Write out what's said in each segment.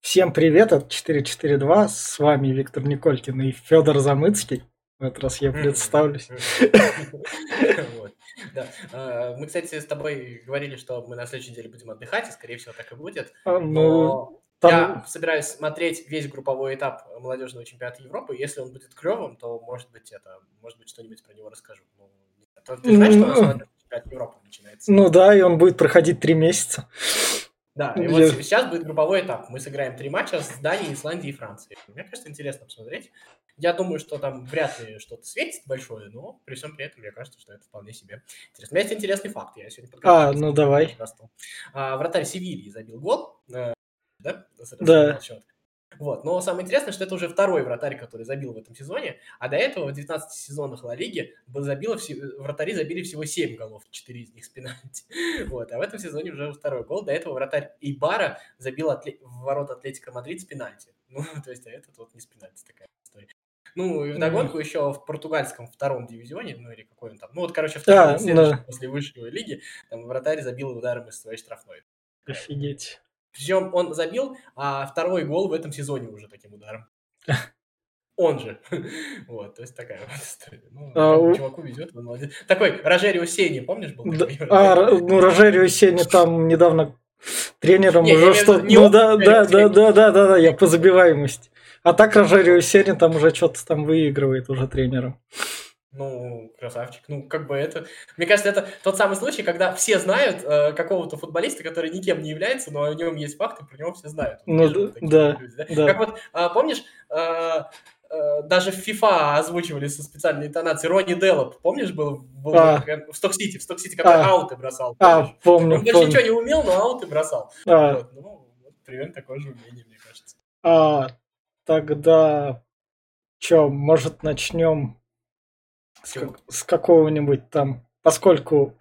Всем привет, это 442, с вами Виктор Николькин и Федор Замыцкий. В этот раз я представлюсь. А, мы, кстати, с тобой говорили, что мы на следующей неделе будем отдыхать, и, скорее всего, так и будет. А, ну, я собираюсь смотреть весь групповой этап молодежного чемпионата Европы. Если он будет клевым, то, может быть, это, может быть, что-нибудь про него расскажу. Ну, ты знаешь, что у нас молодежный чемпионат Европы начинается? Ну да, и он будет проходить три месяца. Да, и вот сейчас будет групповой этап. Мы сыграем три матча с Данией, Исландией и Францией. Мне кажется, интересно посмотреть. Я думаю, что там вряд ли что-то светит большое, но при всем при этом мне кажется, что это вполне себе интересно. У меня есть интересный факт. Я сегодня А, ну давай. А, вратарь Севильи забил гол. Э, да? Да. Вот. Но самое интересное, что это уже второй вратарь, который забил в этом сезоне, а до этого в 19 сезонах Ла Лиги забило все, вратари забили всего 7 голов, 4 из них с пенальти. Вот. А в этом сезоне уже второй гол. До этого вратарь Эйбара забил атле... в ворот Атлетика Мадрид с пенальти. Ну, то есть, а этот вот не с пенальти такая история. Ну, и вдогонку mm-hmm. еще в португальском втором дивизионе, ну или какой он там, ну вот, короче, второй, а, да. после высшей лиги, там вратарь забил ударом из своей штрафной. Офигеть. Причем он забил а второй гол в этом сезоне уже таким ударом. Он же. Вот, то есть такая вот история. Ну, а, чуваку везет, он молодец. Такой Рожерио Сени, помнишь, был? Да, а, ну, Рожерио Сени там недавно тренером не, уже что... Ну, да, да, да, да, да, да, да, я по забиваемости. А так Рожерио Сени там уже что-то там выигрывает уже тренером. Ну, красавчик. Ну, как бы это... Мне кажется, это тот самый случай, когда все знают э, какого-то футболиста, который никем не является, но о нем есть факты, про него все знают. Ну, вот, да, люди, да, да. Как вот, э, помнишь, э, э, даже в FIFA озвучивали со специальной интонацией Ронни Деллоп, помнишь, был, был а. в Сток-Сити, в Сток-Сити, который а. ауты бросал. А, помнишь? А, помню, Он больше ничего не умел, но ауты бросал. А. Вот, ну, вот, примерно такое же умение, мне кажется. А, тогда... Че, может, начнем с, как, с какого-нибудь там, поскольку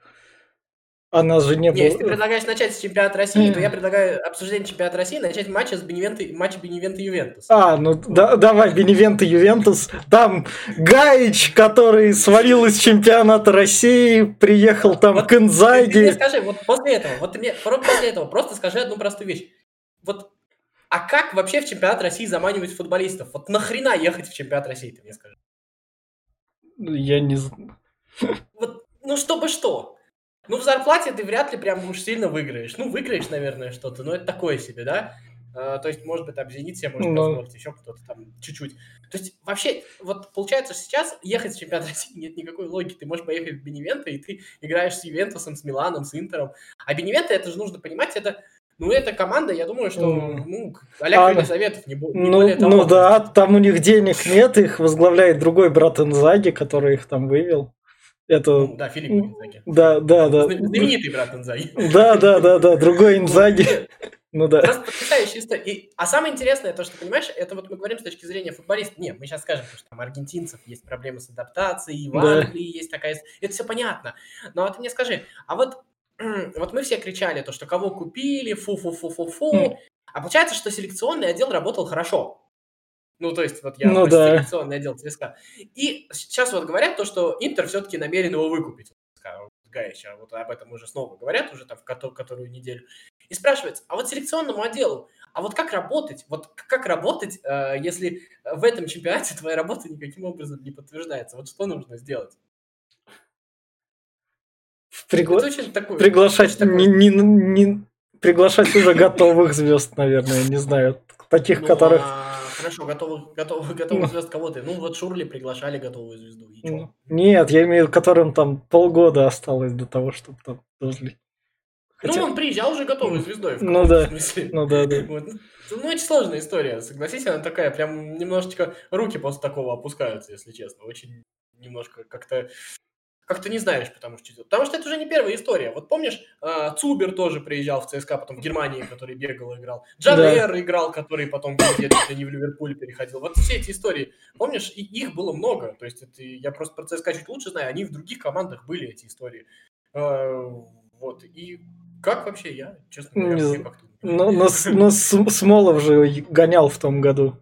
она же не, не была... Если ты предлагаешь начать с чемпионата России, mm. то я предлагаю обсуждение чемпионата России начать матч с Беневенты, матч Беневенты Ювентус. А, ну да, давай, Беневенты Ювентус. Там Гаич, который свалил из чемпионата России, приехал там вот, к Инзаги. Ты, мне скажи, вот после этого, вот ты мне после этого просто скажи одну простую вещь. Вот, а как вообще в чемпионат России заманивать футболистов? Вот нахрена ехать в чемпионат России, ты мне скажи? Я не знаю. Вот, ну, чтобы что? Ну, в зарплате ты вряд ли прям уж сильно выиграешь. Ну, выиграешь, наверное, что-то, но это такое себе, да? А, то есть, может быть, там Зенит себе может но... позволить, еще кто-то там чуть-чуть. То есть, вообще, вот получается, что сейчас ехать в чемпионат России нет никакой логики. Ты можешь поехать в Беневенто, и ты играешь с Ювентусом, с Миланом, с Интером. А Беневенто, это же нужно понимать, это ну, эта команда, я думаю, что ну, Олег а, Советов не, не ну, более того. Ну да, там у них денег нет, их возглавляет другой брат Инзаги, который их там вывел. Это... Ну, да, Филипп Инзаги. Да, да, да. Знаменитый брат Инзаги. Да, да, да, да, другой Инзаги. Ну да. Просто потрясающая история. А самое интересное, то, что, понимаешь, это вот мы говорим с точки зрения футболиста. Нет, мы сейчас скажем, что там аргентинцев есть проблемы с адаптацией, в Англии да. есть такая... Это все понятно. Но вот ты мне скажи, а вот вот мы все кричали то, что кого купили, фу-фу-фу-фу-фу, mm. а получается, что селекционный отдел работал хорошо. Ну, то есть, вот я ну, да. селекционный отдел ЦСКА. И сейчас вот говорят то, что Интер все-таки намерен его выкупить. Гаича, вот об этом уже снова говорят, уже там в которую неделю. И спрашивается, а вот селекционному отделу, а вот как работать? Вот как работать, э, если в этом чемпионате твоя работа никаким образом не подтверждается? Вот что нужно сделать? Пригла... такой, приглашать не, не, не приглашать уже готовых звезд, наверное, не знаю, таких, ну, которых. А, хорошо, готовых, готовых, готовых ну. звезд кого ты? Ну вот Шурли приглашали готовую звезду. И что? Нет, я имею в виду, которым там полгода осталось до того, чтобы там должны. Хотя... Ну, он приезжал уже готовой звездой. В ну да. Смысле. Ну да, да. Вот. Ну, очень сложная история, согласись, она такая, прям немножечко руки после такого опускаются, если честно. Очень немножко как-то как ты не знаешь, потому что Потому что это уже не первая история. Вот помнишь, э, Цубер тоже приезжал в ЦСКА, потом в Германии, который бегал и играл. Джанер да. играл, который потом где-то не в Ливерпуль переходил. Вот все эти истории, помнишь, и их было много. То есть это, я просто про ЦСКА чуть лучше знаю, они в других командах были, эти истории. Э, вот, и как вообще я, честно говоря, как-то... Но, но, но Смолов же гонял в том году.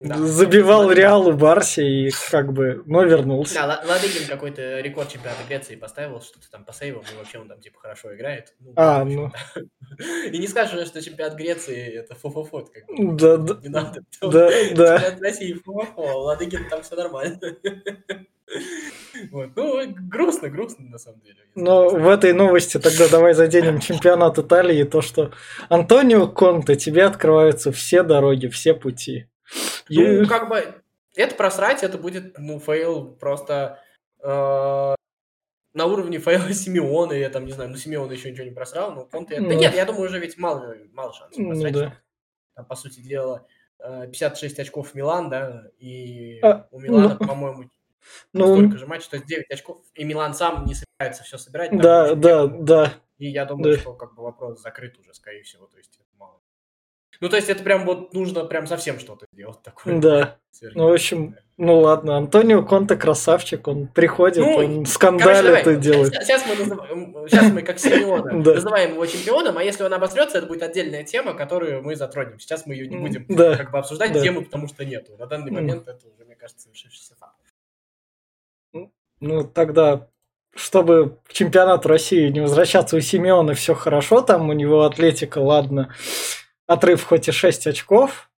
Да. Забивал Ладыгин. Реалу Барси и как бы, но вернулся. Да, Ладыгин какой-то рекорд чемпионата Греции поставил, что-то там по сейвам, и вообще он там типа хорошо играет. Ну, а, ну. И не скажешь, что чемпионат Греции это фу-фу-фу. Да, да. Не надо. Да, да. Чемпионат России фу-фу-фу, а Ладыгин там все нормально. Вот. Ну, грустно, грустно, на самом деле. Но в этой новости тогда давай заденем чемпионат Италии, то, что Антонио Конте, тебе открываются все дороги, все пути. Ну, как бы, это просрать, это будет, ну, fail просто э, на уровне fail а Симеона, я там, не знаю, ну, Симеон еще ничего не просрал, но Конте... Ну, да нет, я думаю, уже ведь мало, мало шансов ну просрать. Ну, да. Там, по сути дела, 56 э, очков Милан, да, и а, у Милана, ну, по-моему, ну, столько же матчей, то есть 9 очков, и Милан сам не собирается все собирать. Да, да, да. И я думаю, да. что как бы вопрос закрыт уже, скорее всего, то есть это мало. Ну, то есть это прям вот нужно прям совсем что-то делать такое. Да. Ну, в общем, ну ладно, Антонио Конте красавчик, он приходит, ну, он скандалит и делает. Сейчас мы, сейчас мы как Симеона называем его чемпионом, а если он обосрется, это будет отдельная тема, которую мы затронем. Сейчас мы ее не будем как бы обсуждать тему, потому что нету. На данный момент это уже, мне кажется, совершившийся факт. Ну, тогда чтобы к чемпионату России не возвращаться, у Симеона все хорошо, там у него атлетика, ладно, отрыв хоть и 6 очков,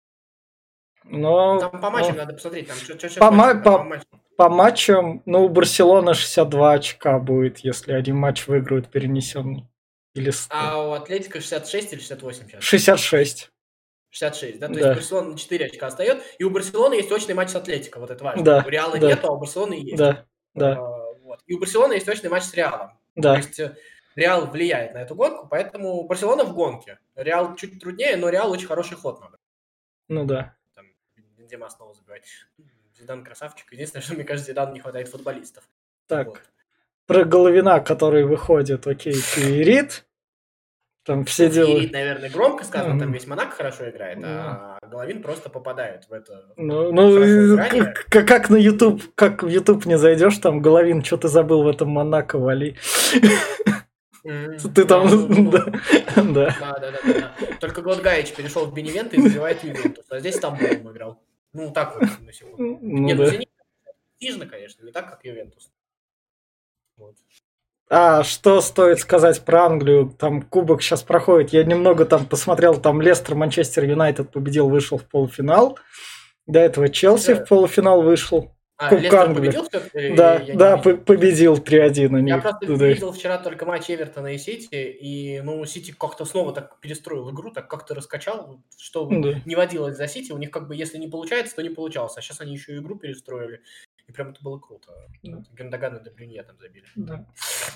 но... Там по матчам но... надо посмотреть, там что, что по, матчам, по, по, матчам. по матчам, ну, у Барселоны 62 очка будет, если один матч выиграют перенесенный. Или... А у Атлетика 66 или 68 сейчас? 66. 66, да? То да. есть Барселона 4 очка остает, и у Барселоны есть точный матч с Атлетико, вот это важно. Да. У Реала да. нету, а у Барселоны есть. Да, да. А, вот. И у Барселоны есть точный матч с Реалом. Да. То есть э, Реал влияет на эту гонку, поэтому Барселона в гонке. Реал чуть труднее, но Реал очень хороший ход набрал. Ну да. Там Бензема снова забивает. Зидан красавчик. Единственное, что, мне кажется, Зидан не хватает футболистов. Так, вот. про Головина, который выходит, окей, Фиерит. Там все ну, делают... Фиерит, наверное, громко сказано, mm-hmm. там весь Монако хорошо играет, mm-hmm. а Головин просто попадает в это Ну, ну как, как на YouTube, как в YouTube не зайдешь, там Головин, что ты забыл в этом Монако, вали. Ты там, ну, ну, да. Да, да, да. Только Год Гаич перешел в Беневент и забивает Ювентус, а здесь там Тамбовым играл. Ну, так вот, на секунду. Нет, ну, Зенит престижно, конечно, не так, как Ювентус. А что стоит сказать про Англию? Там кубок сейчас проходит. Я немного там посмотрел, там Лестер, Манчестер Юнайтед победил, вышел в полуфинал. До этого Челси в полуфинал вышел. А, Англии. победил? Да, я да, победил 3-1. Я просто туда. видел вчера только матч Эвертона и Сити, и, ну, Сити как-то снова так перестроил игру, так как-то раскачал, что да. не водилось за Сити. У них как бы, если не получается, то не получалось. А сейчас они еще игру перестроили. И прям это было круто. Да. Гендаган и Дебрюнье там забили. Да.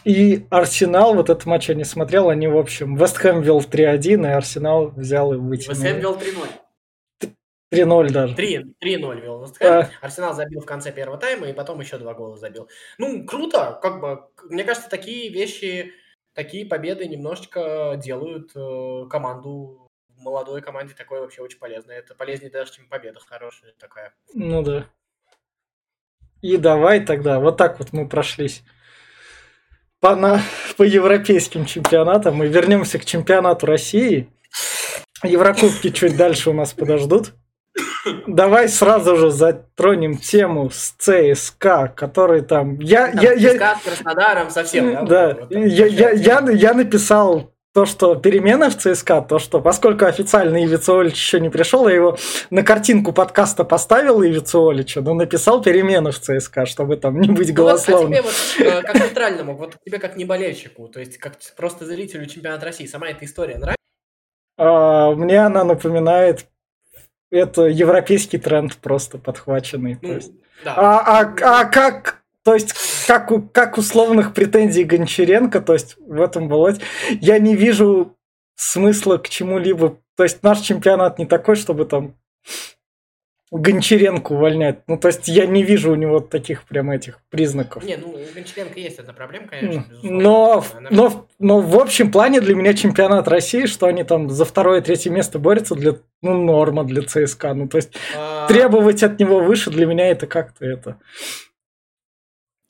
И Арсенал, вот этот матч я не смотрел, они, в общем, Вестхэм вел 3-1, и Арсенал взял и вытянул. Вестхэм вел 3-0. 3-0 даже. 3, 3-0 вел А. Арсенал забил в конце первого тайма, и потом еще два гола забил. Ну, круто, как бы, мне кажется, такие вещи, такие победы немножечко делают э, команду, молодой команде такое вообще очень полезно. Это полезнее даже, чем победа хорошая такая. Ну да. И давай тогда, вот так вот мы прошлись по, на, по европейским чемпионатам. Мы вернемся к чемпионату России. Еврокубки чуть дальше у нас подождут. Давай сразу же затронем тему с ЦСКА, который там... Я, там я, ЦСКА я... с Краснодаром совсем, да? Да, вот, вот, я, я, я, я написал то, что перемены в ЦСКА, то, что поскольку официально Ивицеолич еще не пришел, я его на картинку подкаста поставил Ивицеолича, но написал перемены в ЦСКА, чтобы там не быть голословным. Ну, вот, а тебе вот, э, как нейтральному, вот тебе как не болельщику, то есть как просто зрителю чемпионата России, сама эта история нравится? А, мне она напоминает это европейский тренд просто подхваченный. Ну, есть. Да. А, а, а как то есть, как у, как условных претензий Гончаренко, то есть в этом болоте, я не вижу смысла к чему-либо. То есть наш чемпионат не такой, чтобы там Гончаренко увольнять. Ну, то есть я не вижу у него таких прям этих признаков. Не, ну, у Гончаренко есть одна проблема, конечно, безусловно. Но, Она... но, но в общем плане для меня чемпионат России, что они там за второе и третье место борются, для, ну, норма для ЦСКА. Ну, то есть а... требовать от него выше для меня это как-то это...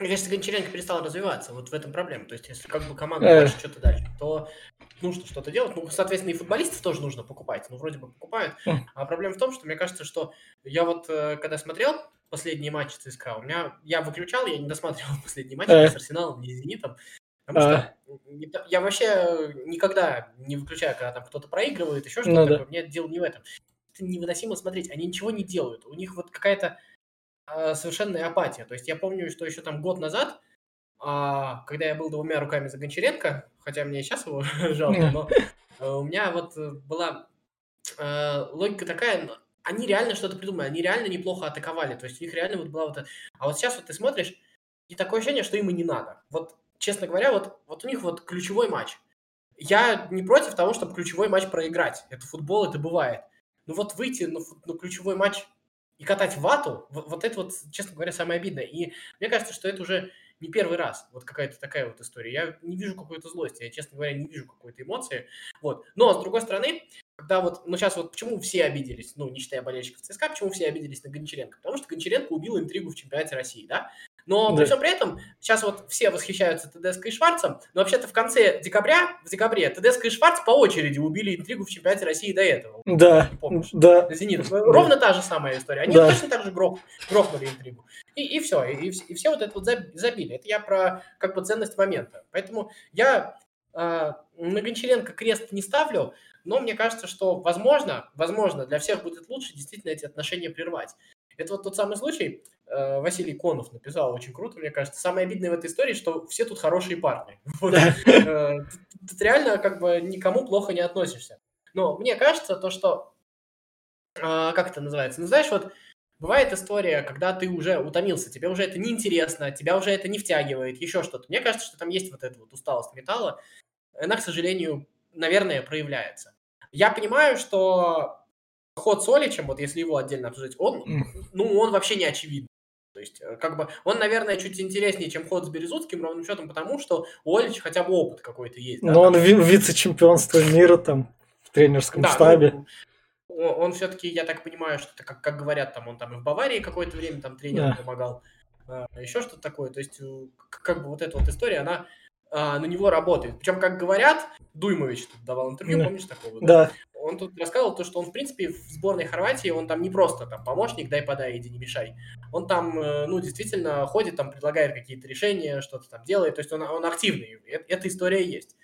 Мне кажется, Гончаренко перестал развиваться, вот в этом проблема. То есть, если как бы команда дальше что-то дальше, то нужно что-то делать. Ну, соответственно, и футболистов тоже нужно покупать. Ну, вроде бы покупают. Хм. А проблема в том, что мне кажется, что я вот, э, когда смотрел последние матчи ЦСКА, у меня, я выключал, я не досматривал последние матчи с Арсеналом, не с Зенитом. Потому а. что я вообще никогда не выключаю, когда там кто-то проигрывает, еще что-то ну, такое. Да. Мне дело не в этом. Это невыносимо смотреть. Они ничего не делают. У них вот какая-то э, совершенная апатия. То есть я помню, что еще там год назад а, когда я был двумя руками за Гончаренко, хотя мне сейчас его жалко, но э, у меня вот э, была э, логика такая, они реально что-то придумали, они реально неплохо атаковали, то есть у них реально вот была вот... А вот сейчас вот ты смотришь, и такое ощущение, что им и не надо. Вот, честно говоря, вот, вот у них вот ключевой матч. Я не против того, чтобы ключевой матч проиграть. Это футбол, это бывает. Но вот выйти на, на ключевой матч и катать вату, вот, вот это вот, честно говоря, самое обидное. И мне кажется, что это уже не первый раз. Вот какая-то такая вот история. Я не вижу какой-то злости, я, честно говоря, не вижу какой-то эмоции. Вот. Но, с другой стороны, когда вот, ну сейчас вот почему все обиделись, ну, не считая болельщиков ЦСКА, почему все обиделись на Гончаренко? Потому что Гончаренко убил интригу в чемпионате России, да? Но да. при всем при этом, сейчас вот все восхищаются ТДСК и Шварцем, но вообще-то в конце декабря, в декабре, ТДСК и Шварц по очереди убили интригу в чемпионате России до этого. Да, помнишь? да. Зенит. Ровно та же самая история. Они да. точно так же грох, грохнули интригу. И, и все, и, и все вот это вот забили. Это я про как бы ценность момента. Поэтому я э, на Гончаренко крест не ставлю, но мне кажется, что возможно, возможно, для всех будет лучше действительно эти отношения прервать. Это вот тот самый случай, э, Василий Конов написал очень круто, мне кажется. Самое обидное в этой истории, что все тут хорошие парни. Э, тут реально как бы никому плохо не относишься. Но мне кажется, то, что... Э, как это называется? Ну, знаешь, вот бывает история, когда ты уже утомился, тебе уже это неинтересно, тебя уже это не втягивает, еще что-то. Мне кажется, что там есть вот эта вот усталость металла. Она, к сожалению, наверное, проявляется. Я понимаю, что ход с Оличем, вот если его отдельно обсуждать, он, ну, он вообще не очевидный. То есть, э, как бы, он, наверное, чуть интереснее, чем ход с Березутским, ровным счетом, потому что у Олича хотя бы опыт какой-то есть. Но да, он ви- вице-чемпионство мира там в тренерском да, штабе. Ну, он, все-таки, я так понимаю, что как, как говорят, там он там и в Баварии какое-то время там тренером да. помогал, а, еще что-то такое. То есть, э, как бы вот эта вот история, она а, на него работает. Причем, как говорят, Дуймович тут давал интервью, да. помнишь такого? Да. Он тут рассказывал то, что он, в принципе, в сборной Хорватии, он там не просто там помощник, дай подай, иди не мешай. Он там, э, ну, действительно ходит, там предлагает какие-то решения, что-то там делает, то есть он, он активный, эта история есть.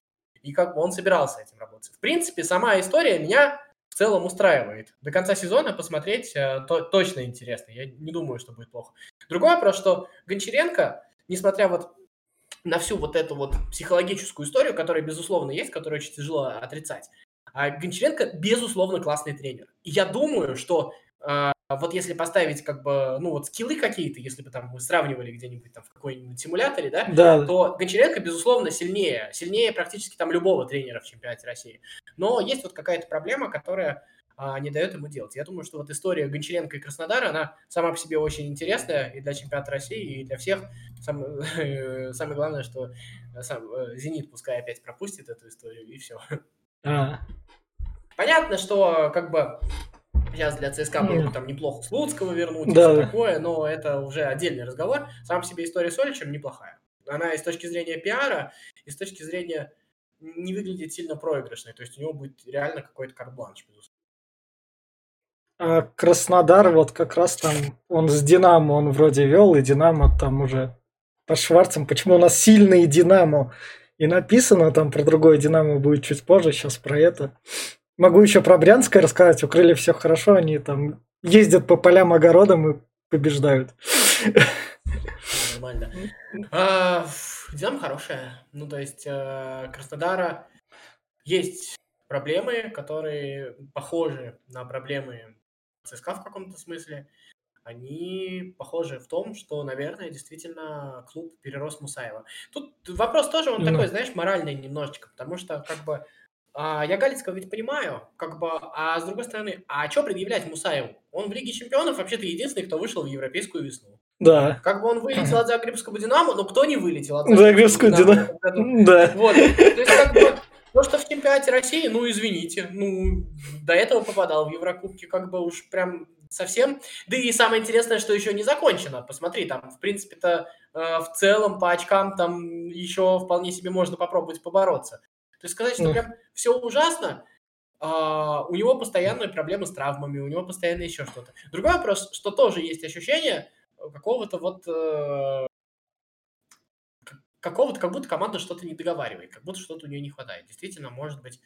И как бы он собирался этим работать. В принципе, сама история меня в целом устраивает. До конца сезона посмотреть э, то, точно интересно. Я не думаю, что будет плохо. Другой вопрос, что Гончаренко, несмотря вот на всю вот эту вот психологическую историю, которая, безусловно, есть, которую очень тяжело отрицать, а Гончаренко, безусловно, классный тренер. И я думаю, что э, вот если поставить как бы, ну вот скиллы какие-то, если бы там мы сравнивали где-нибудь там в какой-нибудь симуляторе, да, да, то Гончаренко, безусловно, сильнее, сильнее практически там любого тренера в чемпионате России. Но есть вот какая-то проблема, которая не дает ему делать. Я думаю, что вот история Гончаренко и Краснодара, она сама по себе очень интересная и для чемпионата России, и для всех. Сам, самое главное, что сам э, «Зенит» пускай опять пропустит эту историю, и все. А. Понятно, что как бы сейчас для ЦСКА было бы там неплохо Слуцкого вернуть да. и все такое, но это уже отдельный разговор. Сам по себе история с Оличем неплохая. Она и с точки зрения пиара, и с точки зрения не выглядит сильно проигрышной. То есть у него будет реально какой-то карт-бланш, безусловно. А Краснодар вот как раз там, он с Динамо он вроде вел, и Динамо там уже по Шварцам. Почему у нас сильные Динамо? И написано там про другое Динамо будет чуть позже, сейчас про это. Могу еще про Брянское рассказать. Укрыли все хорошо, они там ездят по полям огородам и побеждают. Нормально. А, Динамо хорошая. Ну, то есть э, Краснодара есть проблемы, которые похожи на проблемы ЦСКА в каком-то смысле, они похожи в том, что, наверное, действительно клуб перерос Мусаева. Тут вопрос тоже, он ну. такой, знаешь, моральный немножечко, потому что, как бы, а, я Галицкого ведь понимаю, как бы, а с другой стороны, а что предъявлять Мусаеву? Он в Лиге Чемпионов вообще-то единственный, кто вышел в Европейскую весну. Да. Как бы он вылетел от Загребского Динамо, но кто не вылетел от Загребского Динамо? Да. Вот. То есть, как бы, то, что в чемпионате России, ну, извините, ну, до этого попадал в Еврокубки, как бы уж прям совсем. Да и самое интересное, что еще не закончено. Посмотри, там, в принципе-то, э, в целом по очкам там еще вполне себе можно попробовать побороться. То есть сказать, что ну. прям все ужасно, а, у него постоянные проблемы с травмами, у него постоянно еще что-то. Другой вопрос, что тоже есть ощущение какого-то вот э, какого-то, как будто команда что-то не договаривает, как будто что-то у нее не хватает. Действительно, может быть,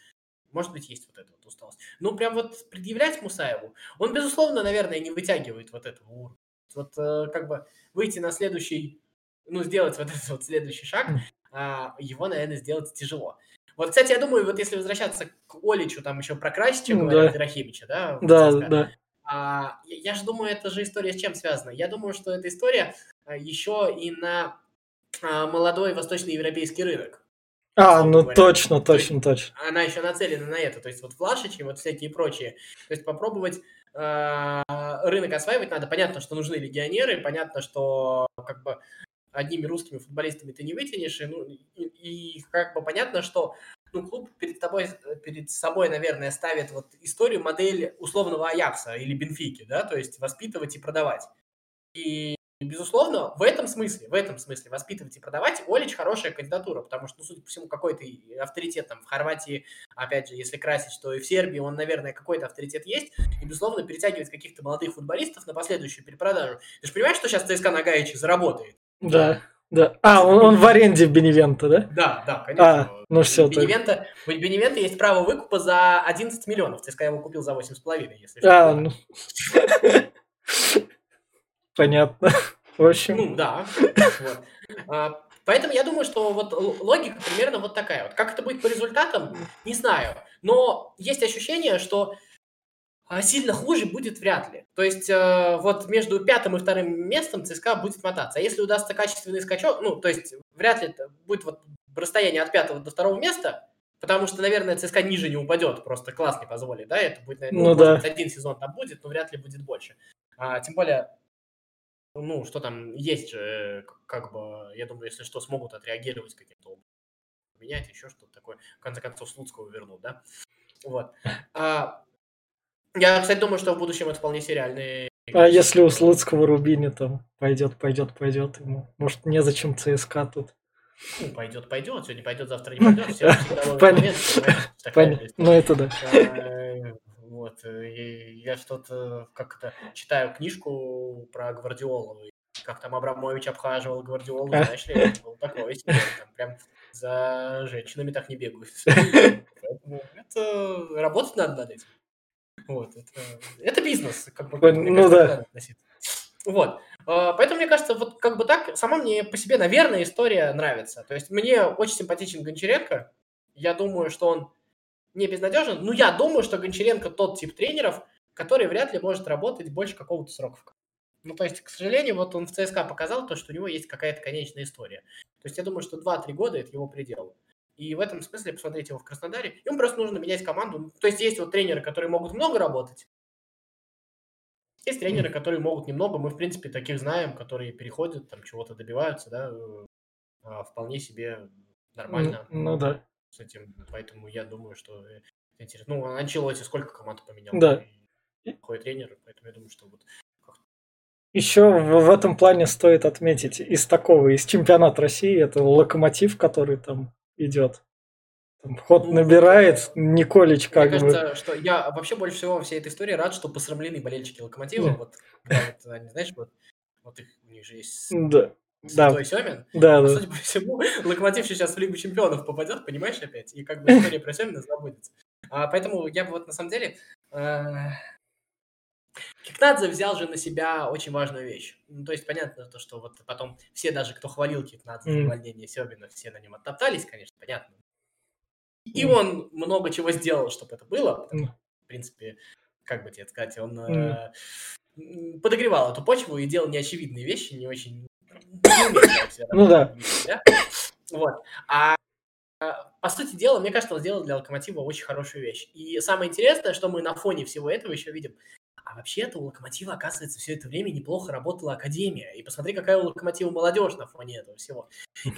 может быть, есть вот эта вот усталость. Ну, прям вот предъявлять Мусаеву, он, безусловно, наверное, не вытягивает вот этого уровня. Вот э, как бы выйти на следующий, ну, сделать вот этот вот следующий шаг, а, его, наверное, сделать тяжело. Вот, кстати, я думаю, вот если возвращаться к Оличу, там еще про Красича ну, говорят, да. Рахимича, да? Да, да. А, я, я же думаю, это же история с чем связана? Я думаю, что эта история а, еще и на молодой восточноевропейский рынок. А, ну говоря. точно, точно, точно. Она еще нацелена на это, то есть вот флашечки, вот всякие прочие. То есть попробовать э, рынок осваивать надо. Понятно, что нужны легионеры, понятно, что как бы одними русскими футболистами ты не вытянешь, и, ну, и, и как бы понятно, что ну, клуб перед тобой, перед собой, наверное, ставит вот историю, модель условного Аякса или Бенфики, да, то есть воспитывать и продавать. И безусловно, в этом смысле, в этом смысле воспитывать и продавать Олич хорошая кандидатура, потому что, ну, судя по всему, какой-то авторитет там в Хорватии, опять же, если красить, то и в Сербии он, наверное, какой-то авторитет есть, и, безусловно, перетягивать каких-то молодых футболистов на последующую перепродажу. Ты же понимаешь, что сейчас ЦСКА на Гаичи заработает? Да. Да. А, он, он в аренде в Беневента, да? Да, да, конечно. А, ну все. Беневента, у Беневента есть право выкупа за 11 миллионов. ЦСКА его купил за 8,5, если что. А, ну... Понятно. В общем. Ну, да. Вот. А, поэтому я думаю, что вот логика примерно вот такая. Вот как это будет по результатам, не знаю. Но есть ощущение, что а, сильно хуже будет вряд ли. То есть э, вот между пятым и вторым местом ЦСКА будет мотаться. А если удастся качественный скачок, ну, то есть вряд ли это будет вот расстояние от пятого до второго места, потому что, наверное, ЦСКА ниже не упадет, просто класс не позволит, да, это будет, наверное, ну, да. быть, один сезон там будет, но вряд ли будет больше. А, тем более ну, что там есть же, как бы, я думаю, если что, смогут отреагировать каким-то образом, менять еще что-то такое. В конце концов, Слуцкого вернут, да? Вот. А, я, кстати, думаю, что в будущем это вполне сериальные. А если у Слуцкого Рубини там пойдет, пойдет, пойдет ему, может, незачем ЦСКА тут? Ну, пойдет, пойдет, сегодня пойдет, завтра не пойдет. Все Понятно. Ну, это да. Вот, э, я что-то как-то читаю книжку про Гвардиолу, как там Абрамович обхаживал Гвардиолу, знаешь ли, был такой себе, там прям за женщинами так не бегают. Поэтому это работать надо над этим. Вот, это, это бизнес, как бы, ну, да. Вот. А, поэтому, мне кажется, вот как бы так, сама мне по себе, наверное, история нравится. То есть мне очень симпатичен Гончаренко. Я думаю, что он не безнадежен. Но я думаю, что Гончаренко тот тип тренеров, который вряд ли может работать больше какого-то срока. Ну, то есть, к сожалению, вот он в ЦСКА показал то, что у него есть какая-то конечная история. То есть, я думаю, что 2-3 года – это его предел. И в этом смысле посмотреть его в Краснодаре. Ему просто нужно менять команду. То есть, есть вот тренеры, которые могут много работать. Есть тренеры, которые могут немного. Мы, в принципе, таких знаем, которые переходят, там чего-то добиваются, да, а, вполне себе нормально. Ну, да с этим, поэтому я думаю, что это интересно. Ну, Анчелоти сколько команд поменял? Да. Плохой тренер, поэтому я думаю, что вот еще в, этом плане стоит отметить из такого, из чемпионата России, это локомотив, который там идет. Там ход ну, набирает, Николич как мне бы. кажется, что я вообще больше всего во всей этой истории рад, что посрамлены болельщики локомотива. Mm. Вот, знаешь, вот, вот их, у них же есть да. Святой да. Семин. Да, да. Судя по всему, Локомотив сейчас в Лигу Чемпионов попадет, понимаешь, опять? И как бы история про Семина забудется. А, поэтому я бы вот на самом деле... Э, Кикнадзе взял же на себя очень важную вещь. Ну, то есть понятно то, что вот потом все даже, кто хвалил Кикнадзе за увольнение Семина, все на нем оттоптались, конечно, понятно. И он много чего сделал, чтобы это было. Потому, в принципе, как бы тебе сказать, он э, подогревал эту почву и делал неочевидные вещи, не очень ну да. Вот. А по сути дела, мне кажется, он сделал для Локомотива очень хорошую вещь. И самое интересное, что мы на фоне всего этого еще видим. А вообще-то у Локомотива, оказывается, все это время неплохо работала Академия. И посмотри, какая у Локомотива молодежь на фоне этого всего.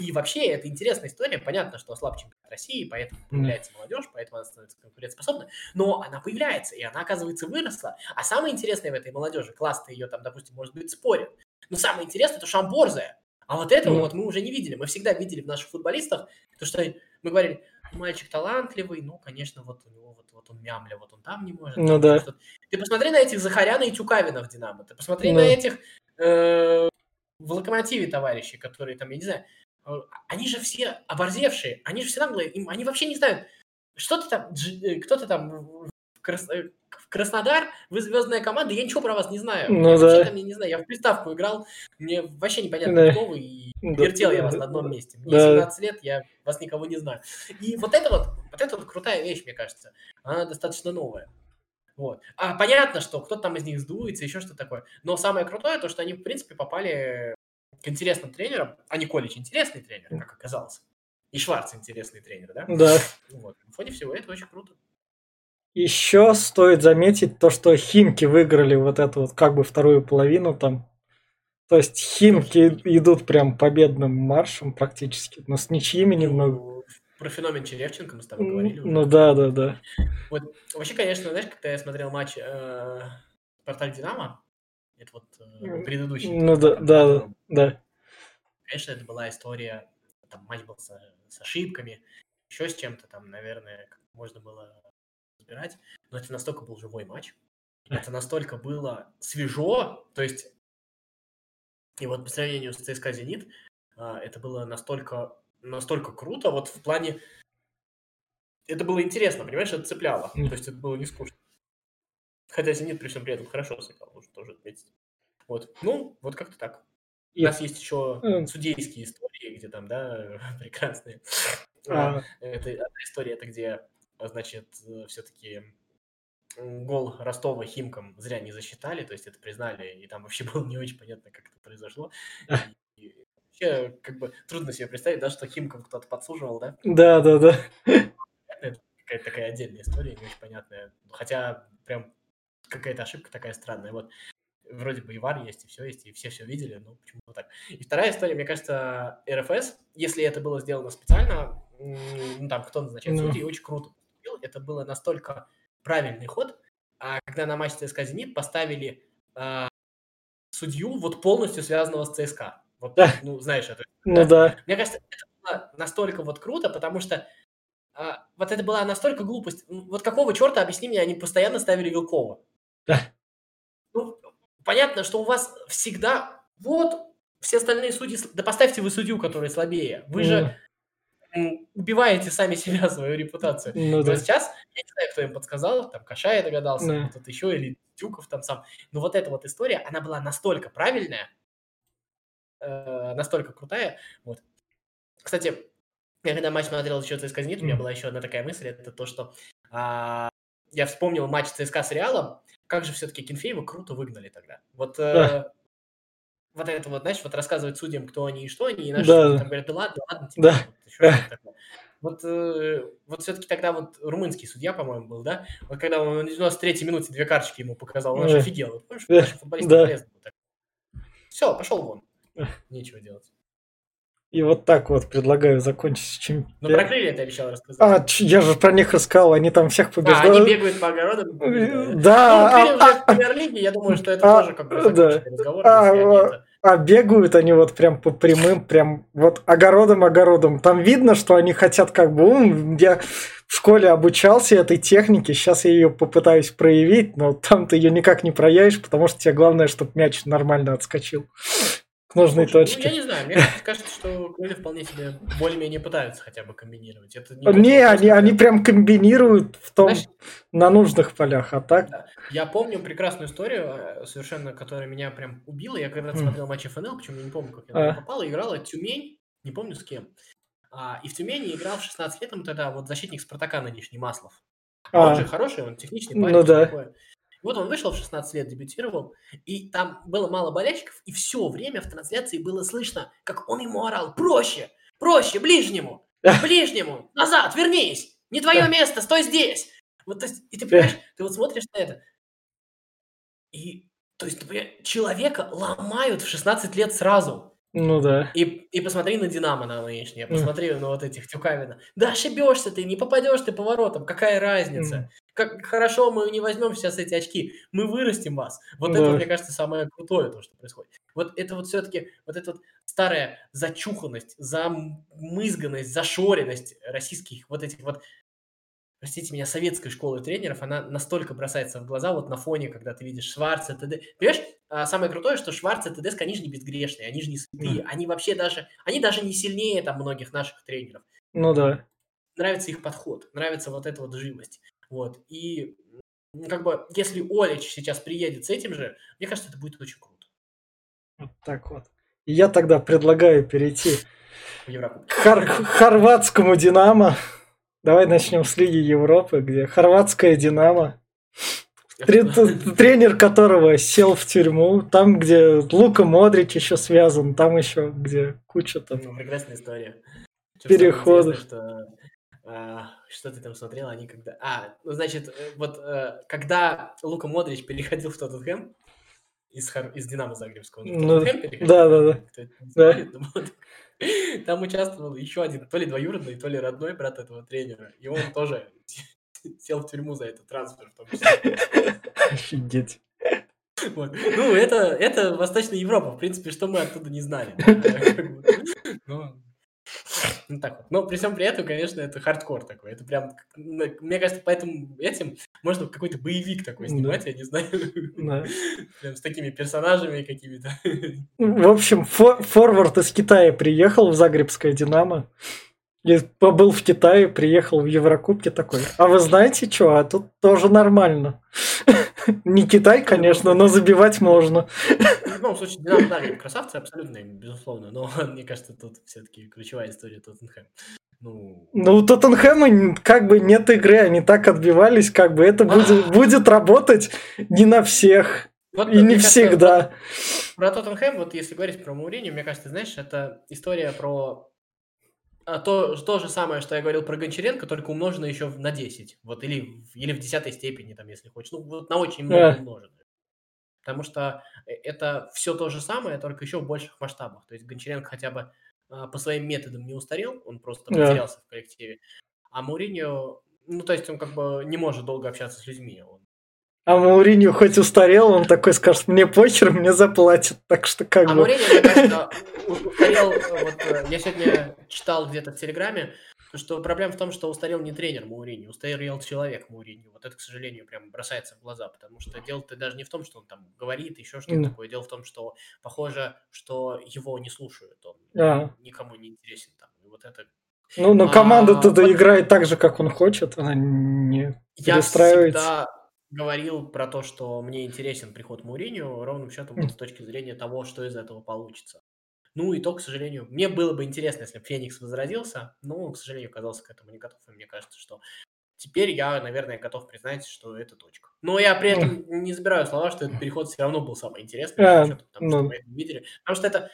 И вообще, это интересная история. Понятно, что слаб чемпионат России, поэтому появляется молодежь, поэтому она становится конкурентоспособной. Но она появляется, и она, оказывается, выросла. А самое интересное в этой молодежи, класс-то ее там, допустим, может быть, спорит. Но самое интересное, это Шамборзе. А вот этого mm. вот мы уже не видели. Мы всегда видели в наших футболистах, то что мы говорили, мальчик талантливый, ну, конечно, вот у него вот, вот он мямля, вот он там не может. Ну да. Ты посмотри на этих Захаряна и Тюкавина в Динамо, ты посмотри ну. на этих э, в Локомотиве товарищи, которые там, я не знаю, э, они же все оборзевшие, они же все наглые, им, они вообще не знают, что ты там, э, кто-то там в, Крас... Краснодар, вы звездная команда, я ничего про вас не знаю. Ну, я да. вообще там, я не знаю, я в приставку играл, мне вообще непонятно, да. кто вы, и да. вертел я вас на одном месте. Мне да. 17 лет, я вас никого не знаю. И вот это вот, вот это вот крутая вещь, мне кажется. Она достаточно новая. Вот. А понятно, что кто-то там из них сдуется, еще что-то такое. Но самое крутое, то, что они, в принципе, попали к интересным тренерам. А Николич интересный тренер, как оказалось. И Шварц интересный тренер, да? Да. Вот. На фоне всего это очень круто. Еще стоит заметить то, что Химки выиграли вот эту вот как бы вторую половину там. То есть Химки идут прям победным маршем практически, но с ничьими немного. Ну, про феномен Черевченко мы с тобой говорили. Ну уже. да, да, да. Вот вообще, конечно, знаешь, когда я смотрел матч э, Спартак Динамо, это вот э, предыдущий. Ну да, да, да, да. Конечно, это была история, там матч был с, с ошибками, еще с чем-то там, наверное, можно было разбирать, но это настолько был живой матч, это настолько было свежо, то есть, и вот по сравнению с ЦСКА «Зенит», а, это было настолько, настолько круто, вот в плане, это было интересно, понимаешь, это цепляло, то есть это было не скучно. Хотя «Зенит» при всем при этом хорошо сыграл, нужно тоже отметить. Вот, ну, вот как-то так. У нас есть еще судейские истории, где там, да, прекрасные. А. Это одна история, это где значит, э, все-таки гол Ростова Химкам зря не засчитали, то есть это признали, и там вообще было не очень понятно, как это произошло. И вообще, как бы, трудно себе представить, да, что Химкам кто-то подсуживал, да? Да, да, да. Это какая-то такая отдельная история, не очень понятная. Хотя прям какая-то ошибка такая странная. Вот вроде бы и ВАР есть, и все есть, и все все видели, но почему так. И вторая история, мне кажется, РФС, если это было сделано специально, ну, там, кто назначает ну. судьи, очень круто это было настолько правильный ход, а когда на матч ЦСКА «Зенит» поставили а, судью вот полностью связанного с ЦСКА. Вот, да. ну, знаешь это. Ну да. да. Мне кажется, это было настолько вот круто, потому что а, вот это была настолько глупость. Вот какого черта, объясни мне, они постоянно ставили Вилкова? Да. Ну, понятно, что у вас всегда вот все остальные судьи... Да поставьте вы судью, который слабее. Вы mm. же убиваете сами себя, свою репутацию. Ну, да. сейчас, я не знаю, кто им подсказал, там Кашай догадался, да. кто-то еще, или Тюков там сам. Но вот эта вот история, она была настолько правильная, э, настолько крутая. Вот. Кстати, я когда матч смотрел еще ЦСКА «Зенит», mm. у меня была еще одна такая мысль, это то, что а, я вспомнил матч ЦСКА с Реалом, как же все-таки Кенфеева круто выгнали тогда. Вот э, вот это вот, знаешь, вот рассказывать судьям, кто они и что они, и наши да. там говорят, да ладно, ладно, тебе, да. вот, Вот, э, вот все-таки тогда вот румынский судья, по-моему, был, да? Вот когда он на 93-й минуте две карточки ему показал, он аж офигел. Вот, помнишь, да. наши футболисты да. полезны. Вот Все, пошел вон. Нечего делать. И вот так вот предлагаю закончить чем. Ну, про крылья ты обещал рассказать. А, я же про них рассказал, они там всех побеждают. А, они бегают по огородам? Да. Ну, а, а, премьер-лиге, я думаю, что это а, тоже как бы разговор. А, бегают они вот прям по прямым, прям вот огородом-огородом. Там видно, что они хотят как бы... Я в школе обучался этой технике, сейчас я ее попытаюсь проявить, но там ты ее никак не проявишь, потому что тебе главное, чтобы мяч нормально отскочил нужной Слушай, точке. Ну, я не знаю, мне кажется, что крылья вполне себе более-менее пытаются хотя бы комбинировать. Это не, не они, они прям комбинируют в том, Знаешь, на нужных полях, а так... Да. Я помню прекрасную историю, э, совершенно, которая меня прям убила. Я когда-то смотрел матч ФНЛ, почему я не помню, как я а. попала, играла Тюмень, не помню с кем. А, и в Тюмени играл в 16 лет, тогда вот защитник Спартака нынешний, Маслов. А. Он же хороший, он техничный парень. Ну да. Такое. Вот он вышел в 16 лет, дебютировал, и там было мало болельщиков, и все время в трансляции было слышно, как он ему орал «Проще! Проще! Ближнему! Ближнему! Назад! Вернись! Не твое место! Стой здесь!» Вот, то есть, и ты понимаешь, ты вот смотришь на это, и, то есть, человека ломают в 16 лет сразу. Ну да. И, и посмотри на Динамо на нынешнее, посмотри на вот этих Тюкавина. Да ошибешься ты, не попадешь ты поворотом, какая разница? Как хорошо мы не возьмем сейчас эти очки, мы вырастим вас. Вот да. это, мне кажется, самое крутое то, что происходит. Вот это вот все-таки, вот эта вот старая зачуханность, замызганность, зашоренность российских вот этих вот простите меня, советской школы тренеров, она настолько бросается в глаза вот на фоне, когда ты видишь Шварца, ТД. Понимаешь, самое крутое, что Шварц и ТДСК, они же не безгрешные, они же не святые, mm. они вообще даже, они даже не сильнее там многих наших тренеров. Ну да. Нравится их подход, нравится вот эта вот живость. Вот, и как бы, если Олич сейчас приедет с этим же, мне кажется, это будет очень круто. Вот так вот. Я тогда предлагаю перейти к хор- хорватскому Динамо. Давай начнем с Лиги Европы, где хорватская Динамо, тренер которого сел в тюрьму, там, где Лука Модрич еще связан, там еще, где куча там... Ну, прекрасная история. Переходов. Что, а, что ты там смотрел, они когда... А, ну, значит, э, вот э, когда Лука Модрич переходил в Тоттенхэм, из, из Динамо Загребского, ну, да, да, да. да. Там участвовал еще один, то ли двоюродный, то ли родной брат этого тренера. И он тоже сел в тюрьму за этот трансфер. В том числе. Офигеть. Вот. Ну, это, это Восточная Европа. В принципе, что мы оттуда не знали. Но ну, так вот. Но при всем при этом, конечно, это хардкор такой. Это прям, мне кажется, поэтому этим можно какой-то боевик такой снимать, да. я не знаю. Да. Прям с такими персонажами какими-то. В общем, фор форвард из Китая приехал в Загребское Динамо. И побыл в Китае, приехал в Еврокубке такой. А вы знаете что? А тут тоже нормально. Не Китай, конечно, но забивать можно. В любом случае, Динамо, да, красавцы абсолютно, безусловно, но мне кажется, тут все-таки ключевая история Тоттенхэм. Ну... ну, у Тоттенхэма как бы нет игры, они так отбивались, как бы это будет, будет работать не на всех. Вот, и не кажется, всегда. Вот, про Тоттенхэм, вот если говорить про Мауриню, мне кажется, знаешь, это история про а, то, то же самое, что я говорил про Гончаренко, только умножено еще на 10. Вот, или, или в десятой степени, там, если хочешь. Ну, вот на очень много yeah. умножено. Потому что э, это все то же самое, только еще в больших масштабах. То есть Гончаренко хотя бы а, по своим методам не устарел, он просто yeah. потерялся в коллективе. А Мауриньо, ну, то есть он как бы не может долго общаться с людьми. Он а Мауриньо хоть устарел, он такой скажет, мне почер, мне заплатят. Так что как а бы... Мауриньо, мне кажется, устарел, вот, э, я сегодня читал где-то в Телеграме, что проблема в том, что устарел не тренер Мауриньо, устарел человек Мауриньо. Вот это, к сожалению, прям бросается в глаза, потому что дело-то даже не в том, что он там говорит, еще что-то mm. такое. Дело в том, что похоже, что его не слушают, он yeah. никому не интересен там. И вот это ну, но команда а, тогда вот... играет так же, как он хочет, она не перестраивается. Я всегда говорил про то, что мне интересен приход Мourinho, ровным счетом вот с точки зрения того, что из этого получится. Ну и то, к сожалению, мне было бы интересно, если бы Феникс возродился, но он, к сожалению, оказался к этому не готов, и мне кажется, что теперь я, наверное, готов признать, что это точка. Но я при этом не забираю слова, что этот переход все равно был самый интересный, а, потому что ну. мы это видели. Потому что это,